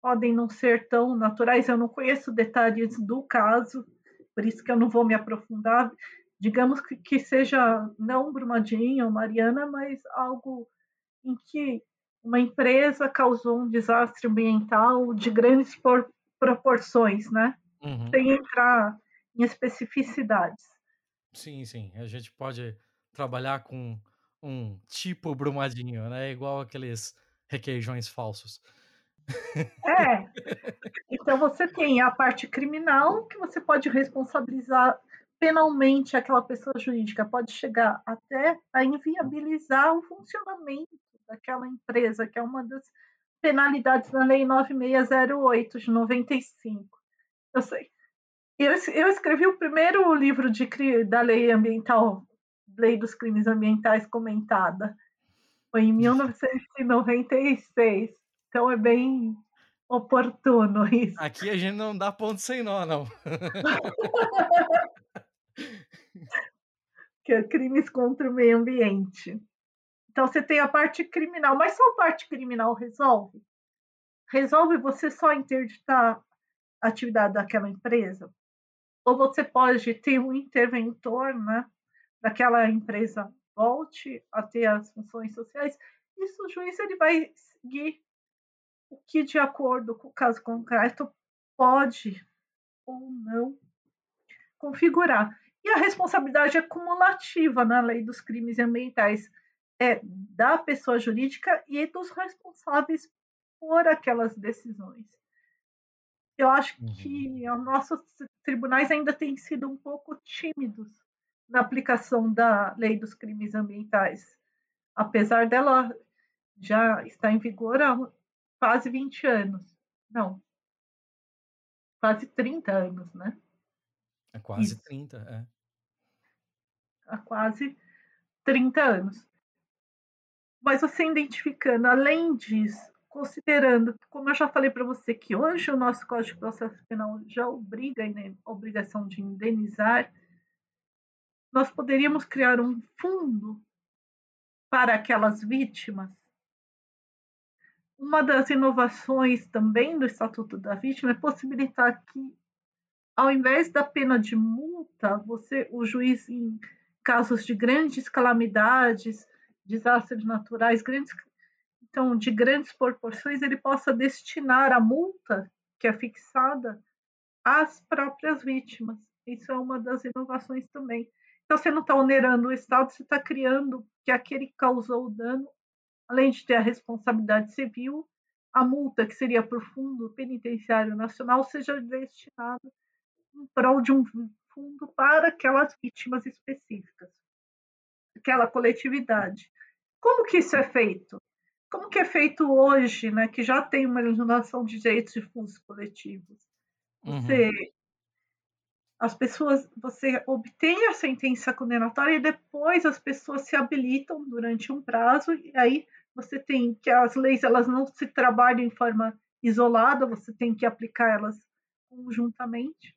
podem não ser tão naturais. Eu não conheço detalhes do caso, por isso que eu não vou me aprofundar digamos que, que seja não Brumadinho ou Mariana, mas algo em que uma empresa causou um desastre ambiental de grandes por, proporções, né? Uhum. Sem entrar em especificidades. Sim, sim. A gente pode trabalhar com um tipo Brumadinho, né? Igual aqueles requeijões falsos. É. Então você tem a parte criminal que você pode responsabilizar penalmente aquela pessoa jurídica pode chegar até a inviabilizar o funcionamento daquela empresa, que é uma das penalidades da Lei 9608 de 95. Eu sei. Eu, eu escrevi o primeiro livro de, da lei ambiental, Lei dos Crimes Ambientais comentada. Foi em 1996. Então é bem oportuno isso. Aqui a gente não dá ponto sem nó, não. *laughs* que é crimes contra o meio ambiente. Então você tem a parte criminal, mas só a parte criminal resolve? Resolve você só interditar a atividade daquela empresa? Ou você pode ter um interventor, né, daquela empresa volte a ter as funções sociais? Isso o juiz ele vai seguir o que de acordo com o caso concreto pode ou não configurar. E a responsabilidade acumulativa na lei dos crimes ambientais é da pessoa jurídica e dos responsáveis por aquelas decisões. Eu acho uhum. que os nossos tribunais ainda têm sido um pouco tímidos na aplicação da lei dos crimes ambientais, apesar dela já estar em vigor há quase 20 anos. Não, quase 30 anos, né? É quase Isso. 30, é há quase 30 anos. Mas você identificando, além disso, considerando, como eu já falei para você, que hoje o nosso Código de Processo Penal já obriga a obrigação de indenizar, nós poderíamos criar um fundo para aquelas vítimas. Uma das inovações também do Estatuto da Vítima é possibilitar que, ao invés da pena de multa, você, o juiz, em casos de grandes calamidades, desastres naturais, grandes, então de grandes proporções, ele possa destinar a multa que é fixada às próprias vítimas. Isso é uma das inovações também. Então, você não está onerando o Estado, você está criando que aquele que causou o dano, além de ter a responsabilidade civil, a multa que seria para o Fundo Penitenciário Nacional seja destinada em prol de um fundo para aquelas vítimas específicas, aquela coletividade. Como que isso é feito? Como que é feito hoje, né, que já tem uma legislação de direitos de fundos coletivos? Você, uhum. As pessoas, você obtém a sentença condenatória e depois as pessoas se habilitam durante um prazo e aí você tem que as leis elas não se trabalham em forma isolada, você tem que aplicar elas conjuntamente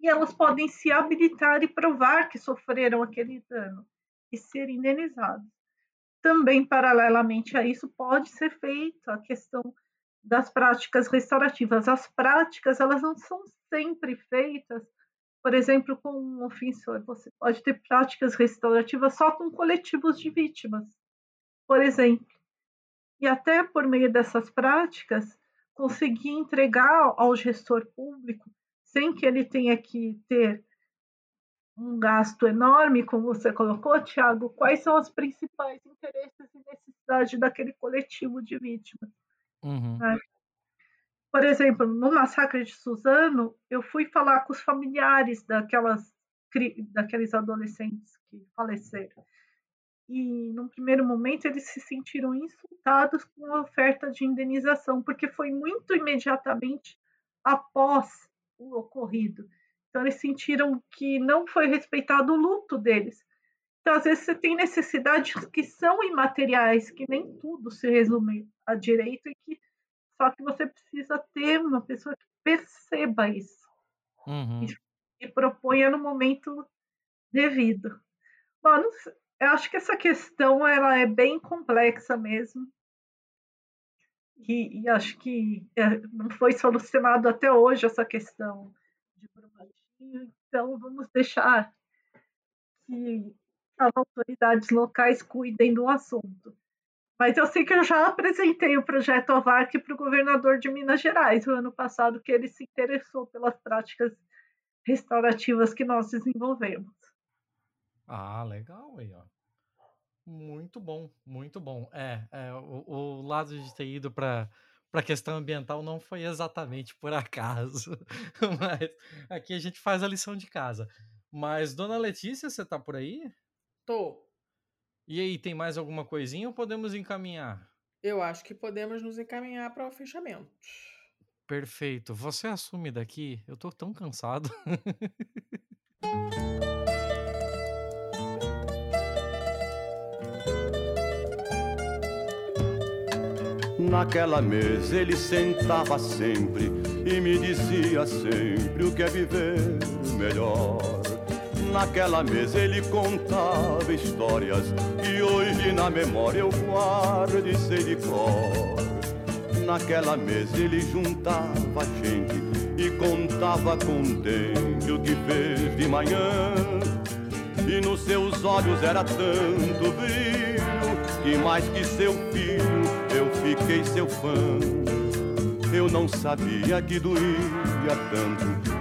e elas podem se habilitar e provar que sofreram aquele dano e ser indenizados. Também, paralelamente a isso, pode ser feita a questão das práticas restaurativas. As práticas, elas não são sempre feitas, por exemplo, com um ofensor. Você pode ter práticas restaurativas só com coletivos de vítimas, por exemplo. E até por meio dessas práticas, conseguir entregar ao gestor público, sem que ele tenha que ter um gasto enorme, como você colocou, Tiago, quais são os principais interesses e necessidades daquele coletivo de vítimas. Uhum. Né? Por exemplo, no massacre de Suzano, eu fui falar com os familiares daquelas, daqueles adolescentes que faleceram. E, num primeiro momento, eles se sentiram insultados com a oferta de indenização, porque foi muito imediatamente após o ocorrido. Então, eles sentiram que não foi respeitado o luto deles. Então, às vezes, você tem necessidades que são imateriais, que nem tudo se resume a direito, e que só que você precisa ter uma pessoa que perceba isso uhum. e, e proponha no momento devido. Bom, eu acho que essa questão ela é bem complexa mesmo. E, e acho que é, não foi solucionado até hoje essa questão de Brumadinho, então vamos deixar que as autoridades locais cuidem do assunto. Mas eu sei que eu já apresentei o projeto AVARC para o governador de Minas Gerais no ano passado, que ele se interessou pelas práticas restaurativas que nós desenvolvemos. Ah, legal aí, ó. Muito bom, muito bom. É, é o, o lado de ter ido para para a questão ambiental não foi exatamente por *laughs* acaso, mas aqui a gente faz a lição de casa. Mas, dona Letícia, você tá por aí? Tô. E aí, tem mais alguma coisinha ou podemos encaminhar? Eu acho que podemos nos encaminhar para o fechamento. Perfeito. Você assume daqui? Eu tô tão cansado. Naquela mesa ele sentava sempre e me dizia sempre o que é viver melhor. Naquela mesa ele contava histórias que hoje na memória eu guardo e sei de cor. Naquela mesa ele juntava gente e contava contente o que fez de manhã. E nos seus olhos era tanto brilho que mais que seu filho eu fiquei seu fã. Eu não sabia que doía tanto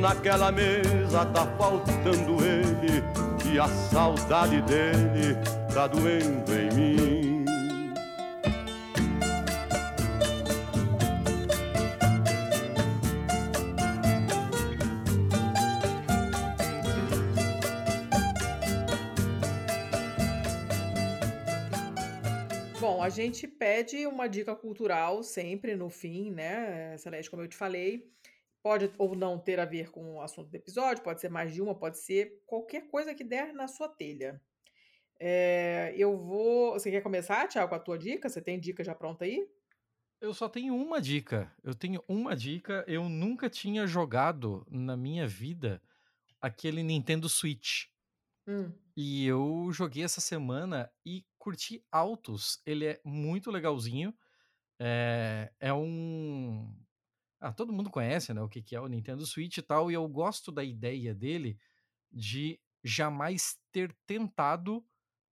Naquela mesa tá faltando ele e a saudade dele tá doendo em mim. a gente pede uma dica cultural sempre no fim, né, Celeste, como eu te falei. Pode ou não ter a ver com o assunto do episódio, pode ser mais de uma, pode ser qualquer coisa que der na sua telha. É, eu vou. Você quer começar, Tiago, com a tua dica? Você tem dica já pronta aí? Eu só tenho uma dica. Eu tenho uma dica. Eu nunca tinha jogado na minha vida aquele Nintendo Switch. Hum. E eu joguei essa semana e curti altos. Ele é muito legalzinho. É, é um. Ah, todo mundo conhece, né? O que, que é o Nintendo Switch e tal. E eu gosto da ideia dele de jamais ter tentado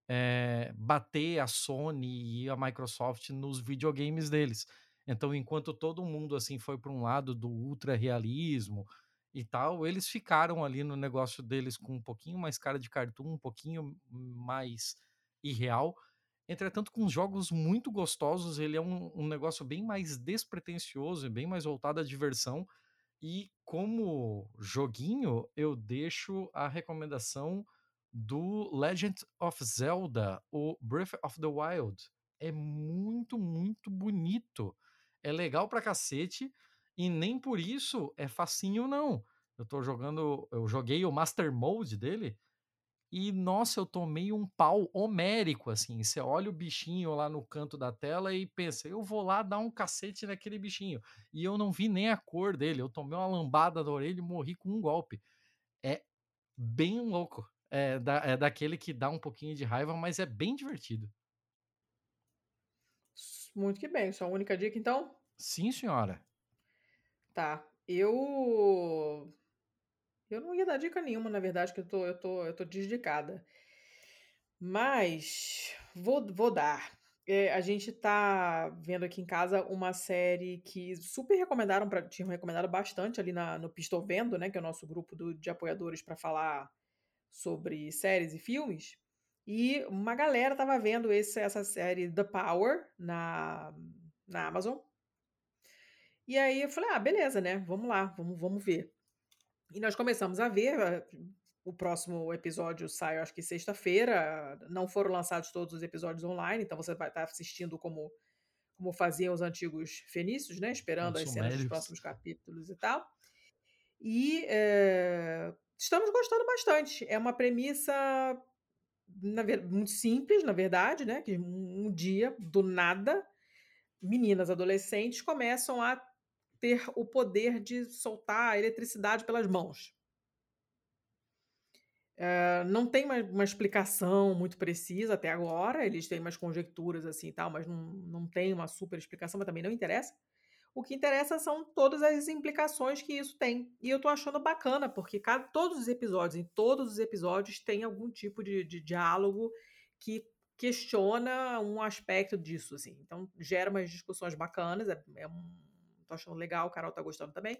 é, bater a Sony e a Microsoft nos videogames deles. Então, enquanto todo mundo assim foi para um lado do ultra realismo e tal, eles ficaram ali no negócio deles com um pouquinho mais cara de cartoon, um pouquinho mais irreal. Entretanto, com jogos muito gostosos, ele é um, um negócio bem mais despretensioso e bem mais voltado à diversão. E como joguinho, eu deixo a recomendação do Legend of Zelda, o Breath of the Wild. É muito, muito bonito. é legal pra cacete e nem por isso é facinho, não. Eu tô jogando. Eu joguei o Master Mode dele. E, nossa, eu tomei um pau homérico, assim. Você olha o bichinho lá no canto da tela e pensa, eu vou lá dar um cacete naquele bichinho. E eu não vi nem a cor dele. Eu tomei uma lambada da orelha e morri com um golpe. É bem louco. É, da, é daquele que dá um pouquinho de raiva, mas é bem divertido. Muito que bem. Sua única dica, então? Sim, senhora. Tá. Eu. Eu não ia dar dica nenhuma, na verdade, que eu tô, eu tô, eu tô desdicada. Mas vou, vou dar. É, a gente tá vendo aqui em casa uma série que super recomendaram, pra, tinham recomendado bastante ali na, no Pistol Vendo, né? Que é o nosso grupo do, de apoiadores para falar sobre séries e filmes. E uma galera tava vendo esse, essa série The Power na, na Amazon. E aí eu falei, ah, beleza, né? Vamos lá, vamos, vamos ver. E nós começamos a ver. Eh, o próximo episódio sai, acho que sexta-feira. Não foram lançados todos os episódios online, então você vai estar assistindo como, como faziam os antigos fenícios, né? Esperando as cenas dos próximos capítulos e tal. E é, estamos gostando bastante. É uma premissa na, muito simples, na verdade, né? Que um dia, do nada, meninas adolescentes começam a ter o poder de soltar a eletricidade pelas mãos. É, não tem uma, uma, explicação muito precisa até agora, eles têm umas conjecturas assim e tal, mas não, não tem uma super explicação, mas também não interessa. O que interessa são todas as implicações que isso tem. E eu tô achando bacana, porque cada, todos os episódios, em todos os episódios, tem algum tipo de, de diálogo que questiona um aspecto disso, assim. Então, gera umas discussões bacanas, é, é um tô achando legal, o Carol tá gostando também.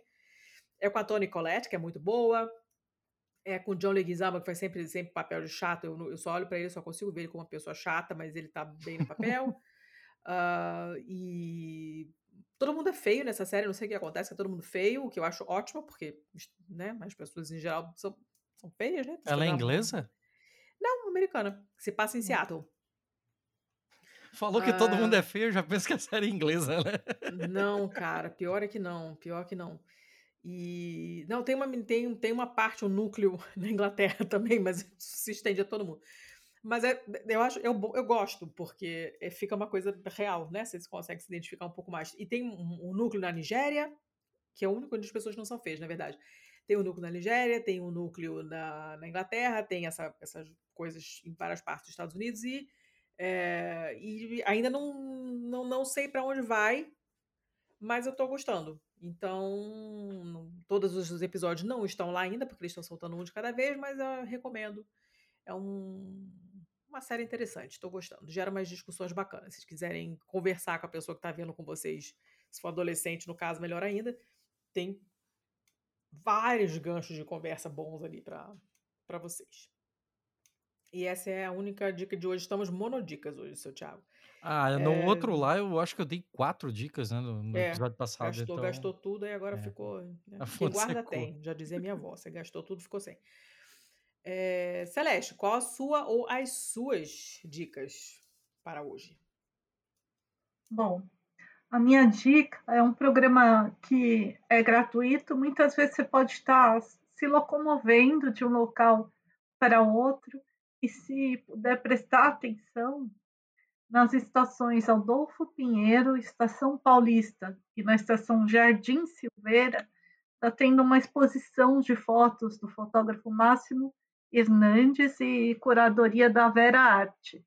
É com a Toni Collette, que é muito boa. É com o John Leguizamo, que faz sempre, sempre papel de chato. Eu, eu só olho para ele, só consigo ver ele como uma pessoa chata, mas ele tá bem no papel. uh, *laughs* e todo mundo é feio nessa série, não sei o que acontece, é todo mundo feio, o que eu acho ótimo, porque né, as pessoas em geral são, são feias, né? Ela é inglesa? Não, americana. Se passa em hum. Seattle. Falou que todo mundo ah. é feio, já penso que é série inglesa, né? Não, cara, pior é que não, pior que não. E não, tem uma, tem, tem uma parte, um núcleo *laughs* na Inglaterra *laughs* também, mas se estende a todo mundo. Mas é, eu acho, eu, eu gosto, porque é, fica uma coisa real, né? Você consegue se identificar um pouco mais. E tem um, um núcleo na Nigéria, que é o único onde as pessoas não são feias, na verdade. Tem um núcleo na Nigéria, tem um núcleo na, na Inglaterra, tem essa, essas coisas em várias partes dos Estados Unidos e é, e ainda não, não, não sei para onde vai, mas eu tô gostando. Então, todos os episódios não estão lá ainda, porque eles estão soltando um de cada vez, mas eu recomendo. É um, uma série interessante, estou gostando. Gera umas discussões bacanas. Se quiserem conversar com a pessoa que está vendo com vocês, se for adolescente, no caso, melhor ainda, tem vários ganchos de conversa bons ali para vocês. E essa é a única dica de hoje. Estamos monodicas hoje, seu Thiago. Ah, no é... outro lá eu acho que eu dei quatro dicas, né? No, no é, episódio passado. Gastou, então... gastou tudo e agora é. ficou. Né? *laughs* Quem guarda secou. tem, já dizia minha avó. Você gastou tudo, ficou sem. É... Celeste, qual a sua ou as suas dicas para hoje? Bom, a minha dica é um programa que é gratuito. Muitas vezes você pode estar se locomovendo de um local para outro e se puder prestar atenção nas estações Adolfo Pinheiro, Estação Paulista e na Estação Jardim Silveira, está tendo uma exposição de fotos do fotógrafo Máximo Hernandes e curadoria da Vera Arte,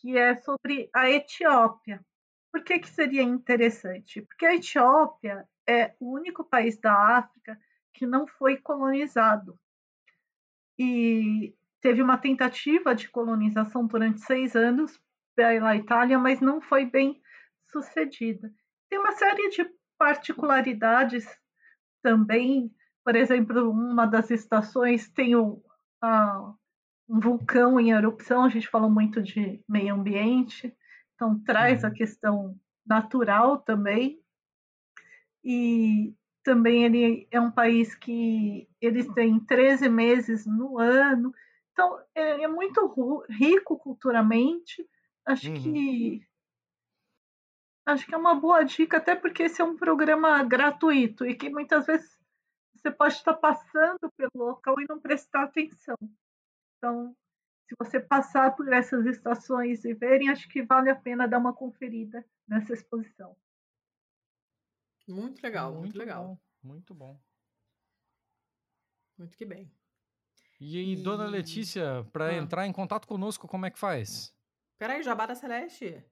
que é sobre a Etiópia. Por que, que seria interessante? Porque a Etiópia é o único país da África que não foi colonizado. E teve uma tentativa de colonização durante seis anos pela Itália, mas não foi bem sucedida. Tem uma série de particularidades também, por exemplo, uma das estações tem o, uh, um vulcão em erupção, a gente falou muito de meio ambiente, então traz a uhum. questão natural também. E também ele é um país que eles têm 13 meses no ano, então, é, é muito rico culturalmente. Acho uhum. que Acho que é uma boa dica, até porque esse é um programa gratuito e que muitas vezes você pode estar passando pelo local e não prestar atenção. Então, se você passar por essas estações e verem, acho que vale a pena dar uma conferida nessa exposição. Muito legal, muito, muito legal. Bom, muito bom. Muito que bem. E aí, e... dona Letícia, para ah. entrar em contato conosco, como é que faz? Peraí, Jabá da Celeste.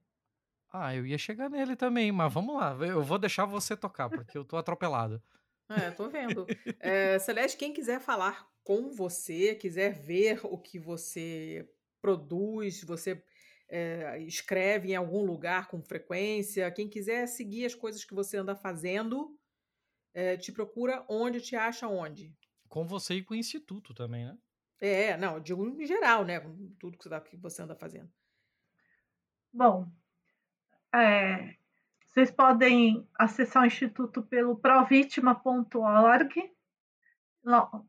Ah, eu ia chegar nele também, mas vamos lá. Eu vou deixar você tocar, porque eu tô atropelado. *laughs* É, tô vendo. É, Celeste, quem quiser falar com você, quiser ver o que você produz, você é, escreve em algum lugar com frequência, quem quiser seguir as coisas que você anda fazendo, é, te procura onde, te acha onde? Com você e com o Instituto também, né? É, não, eu digo em geral, né? Tudo que você anda fazendo. Bom, é, vocês podem acessar o Instituto pelo provitima.org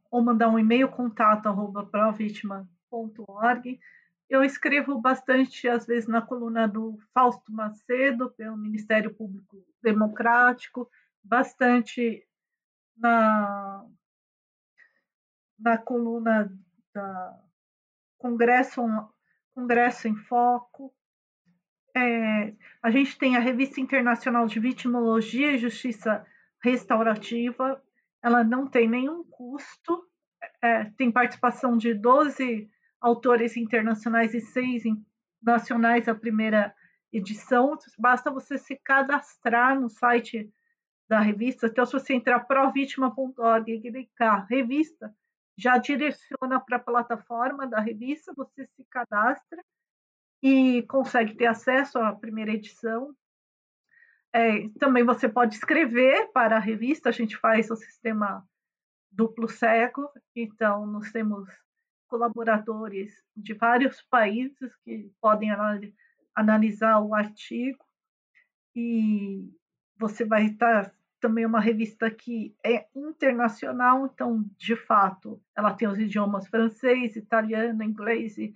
ou mandar um e-mail contato arroba provitima.org. Eu escrevo bastante, às vezes, na coluna do Fausto Macedo, pelo Ministério Público Democrático, bastante na, na coluna da Congresso, Congresso em Foco. É, a gente tem a Revista Internacional de Vitimologia e Justiça Restaurativa, ela não tem nenhum custo, é, tem participação de 12 autores internacionais e seis nacionais a primeira edição. Basta você se cadastrar no site da revista. Então, se você entrar provitima.org e clicar revista, já direciona para a plataforma da revista, você se cadastra e consegue ter acesso à primeira edição. É, também você pode escrever para a revista, a gente faz o sistema duplo cego, então nós temos colaboradores de vários países que podem analisar o artigo e você vai estar também uma revista que é internacional, então, de fato, ela tem os idiomas francês, italiano, inglês e,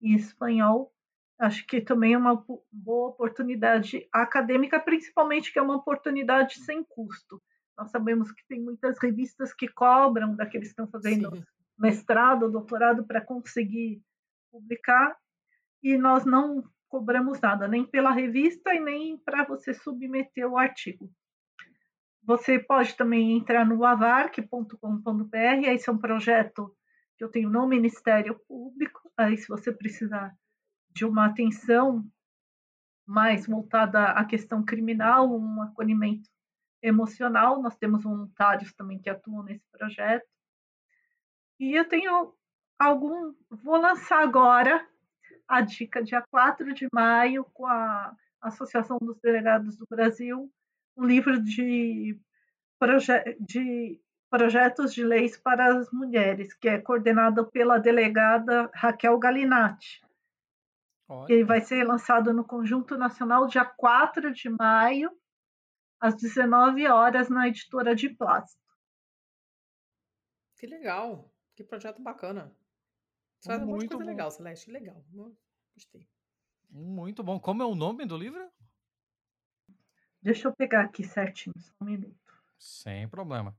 e espanhol, acho que também é uma boa oportunidade acadêmica, principalmente que é uma oportunidade sem custo. Nós sabemos que tem muitas revistas que cobram daqueles que estão fazendo Sim. mestrado, doutorado para conseguir publicar, e nós não cobramos nada, nem pela revista e nem para você submeter o artigo. Você pode também entrar no avarc.com.br, esse é um projeto que eu tenho no Ministério Público, aí se você precisar de uma atenção mais voltada à questão criminal, um acolhimento emocional. Nós temos voluntários também que atuam nesse projeto. E eu tenho algum. Vou lançar agora a dica, dia 4 de maio, com a Associação dos Delegados do Brasil, um livro de, proje de projetos de leis para as mulheres, que é coordenado pela delegada Raquel Galinatti. Olha. Ele vai ser lançado no Conjunto Nacional dia 4 de maio, às 19 horas, na editora de plástico. Que legal, que projeto bacana. Você faz muita coisa bom. legal, Celeste, legal. Gostei. Muito bom. Como é o nome do livro? Deixa eu pegar aqui certinho, só um minuto. Sem problema.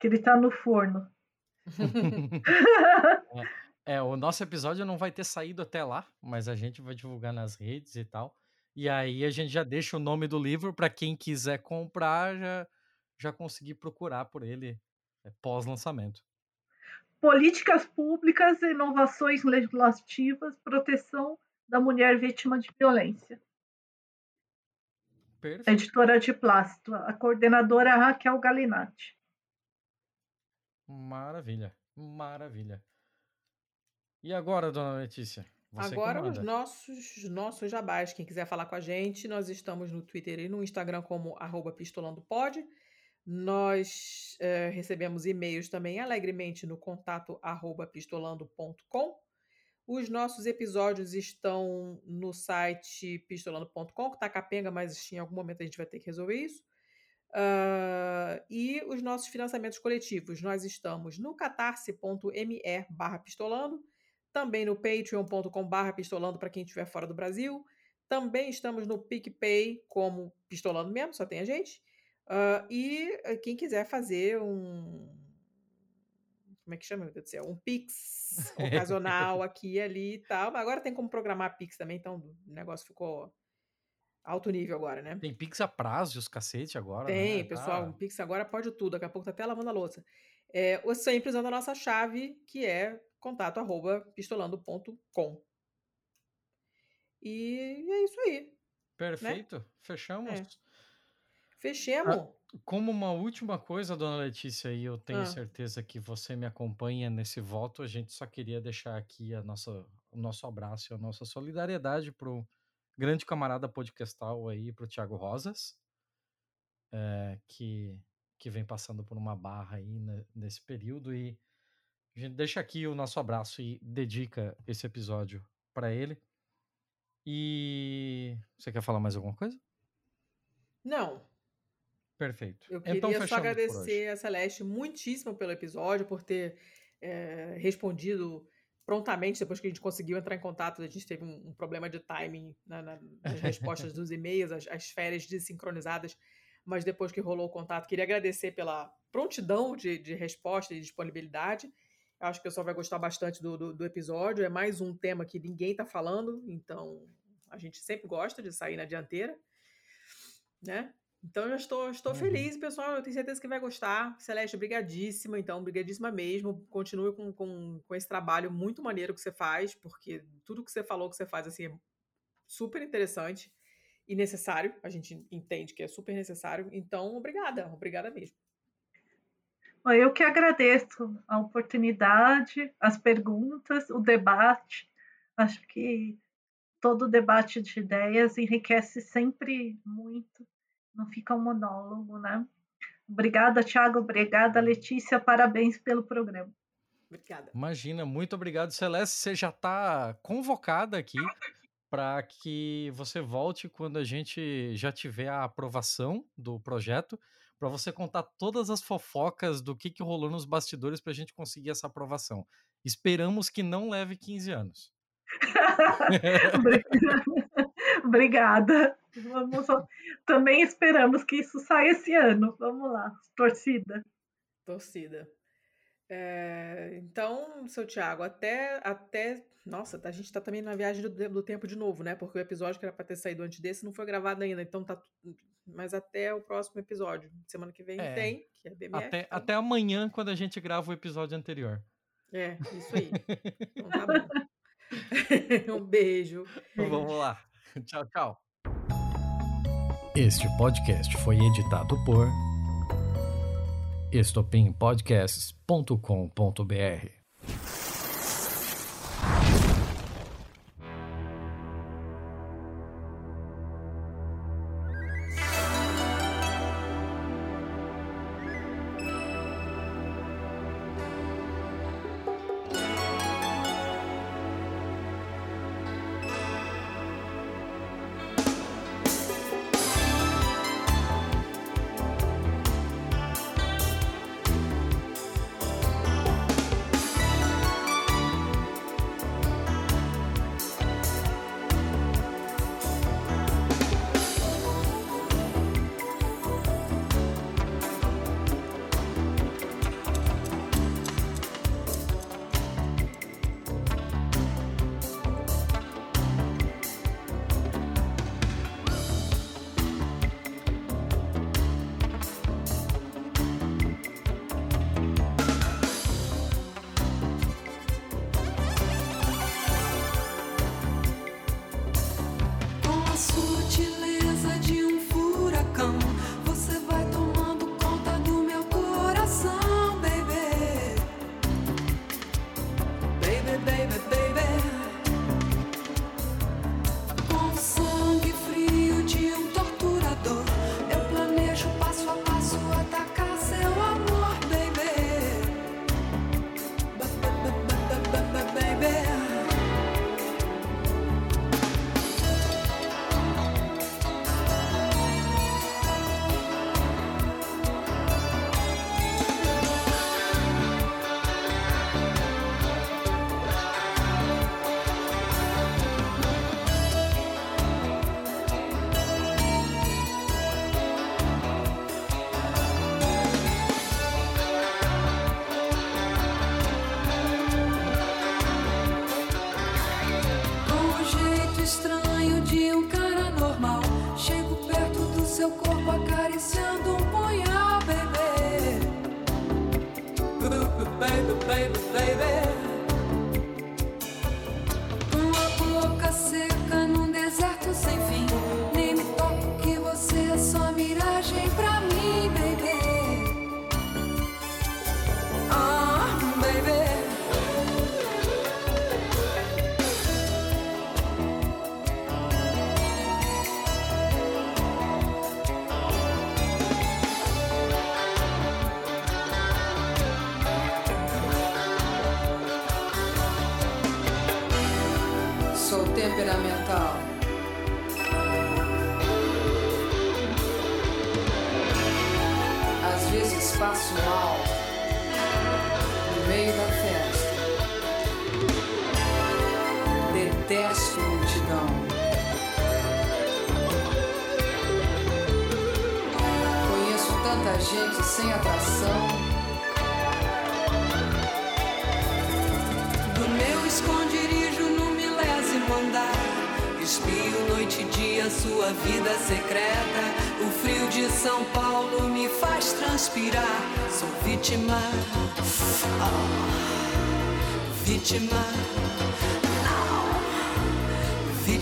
Que ele tá no forno. *laughs* é. É, o nosso episódio não vai ter saído até lá, mas a gente vai divulgar nas redes e tal. E aí a gente já deixa o nome do livro para quem quiser comprar já, já conseguir procurar por ele é, pós-lançamento. Políticas públicas, inovações legislativas, proteção da mulher vítima de violência. Perfeito. Editora de plástico, a coordenadora Raquel Galinatti. Maravilha, maravilha. E agora, dona Letícia? Você agora os nossos, nossos jabás. Quem quiser falar com a gente, nós estamos no Twitter e no Instagram como arroba pistolandopod. Nós é, recebemos e-mails também alegremente no contato arroba pistolando.com. Os nossos episódios estão no site pistolando.com, que está capenga, mas em algum momento a gente vai ter que resolver isso. Uh, e os nossos financiamentos coletivos. Nós estamos no catarse.me barra pistolando também no patreon.com.br pistolando para quem estiver fora do Brasil, Também estamos no PicPay como Pistolando mesmo, só tem a gente. Uh, e eh, quem quiser fazer um. Como é que chama, meu Deus do céu? Um Pix *laughs* ocasional aqui e ali e tal. Mas agora tem como programar Pix também, então o negócio ficou alto nível agora, né? Tem Pix a prazo os cacete agora. Tem, né? pessoal. Um Pix agora pode tudo. Daqui a pouco tá até lavando a louça. É, ou sempre usando a nossa chave, que é contato arroba pistolando.com. E é isso aí. Né? Perfeito. Fechamos. É. Fechemos. Ah, como uma última coisa, dona Letícia, e eu tenho Ah. certeza que você me acompanha nesse voto, a gente só queria deixar aqui a nossa, o nosso abraço e a nossa solidariedade pro grande camarada podcastal aí, pro Thiago Rosas, é, que, que vem passando por uma barra aí né, nesse período. E a gente deixa aqui o nosso abraço e dedica esse episódio para ele. E você quer falar mais alguma coisa? Não, Perfeito. eu queria então só agradecer a Celeste muitíssimo pelo episódio, por ter é, respondido prontamente depois que a gente conseguiu entrar em contato. A gente teve um, um problema de timing na- na- nas respostas dos e-mails, as, as férias desincronizadas, mas depois que rolou o contato, queria agradecer pela prontidão de, de resposta e disponibilidade. Eu acho que o pessoal vai gostar bastante do, do, do episódio. É mais um tema que ninguém está falando, então a gente sempre gosta de sair na dianteira, né? Então eu já estou, estou Uhum. feliz, pessoal. Eu tenho certeza que vai gostar. Celeste, brigadíssima. Então, brigadíssima mesmo. Continue com, com, com esse trabalho muito maneiro que você faz, porque tudo que você falou que você faz assim é super interessante e necessário. A gente entende que é super necessário. Então, obrigada, obrigada mesmo. Eu que agradeço a oportunidade, as perguntas, o debate. Acho que todo debate de ideias enriquece sempre muito, não fica um monólogo, né? Obrigada, Thiago. Obrigada, Letícia. Parabéns pelo programa. Obrigada. Imagina, muito obrigado, Celeste. Você já está convocada aqui para que você volte quando a gente já tiver a aprovação do projeto, para você contar todas as fofocas do que, que rolou nos bastidores para a gente conseguir essa aprovação. Esperamos que não leve 15 anos. Obrigada. *laughs* *laughs* Vamos, também esperamos que isso saia esse ano. Vamos lá, torcida. Torcida. É, então, seu Thiago, até, até. Nossa, a gente tá também na viagem do, do tempo de novo, né? Porque o episódio que era pra ter saído antes desse não foi gravado ainda. Então tá. Mas até o próximo episódio. Semana que vem É. tem, que é BMF. Até, então- até amanhã, quando a gente grava o episódio anterior. É, isso aí. *laughs* Então tá bom. *laughs* um beijo. Vamos lá. *laughs* Tchau, tchau. Este podcast foi editado por estopimpodcasts.com.br.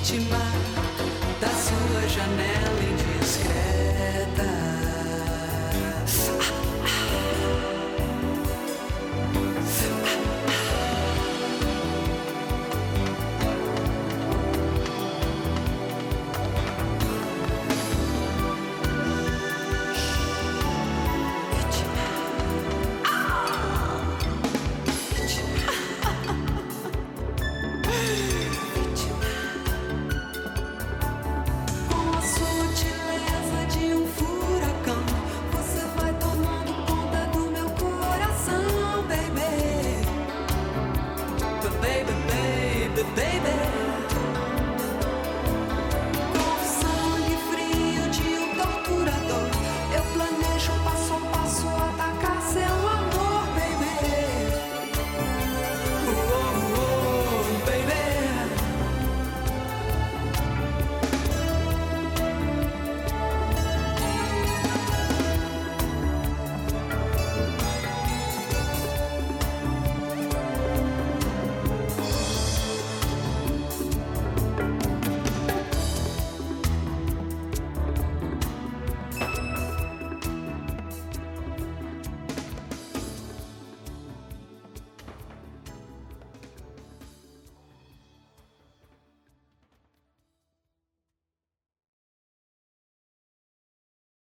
Não. Vítima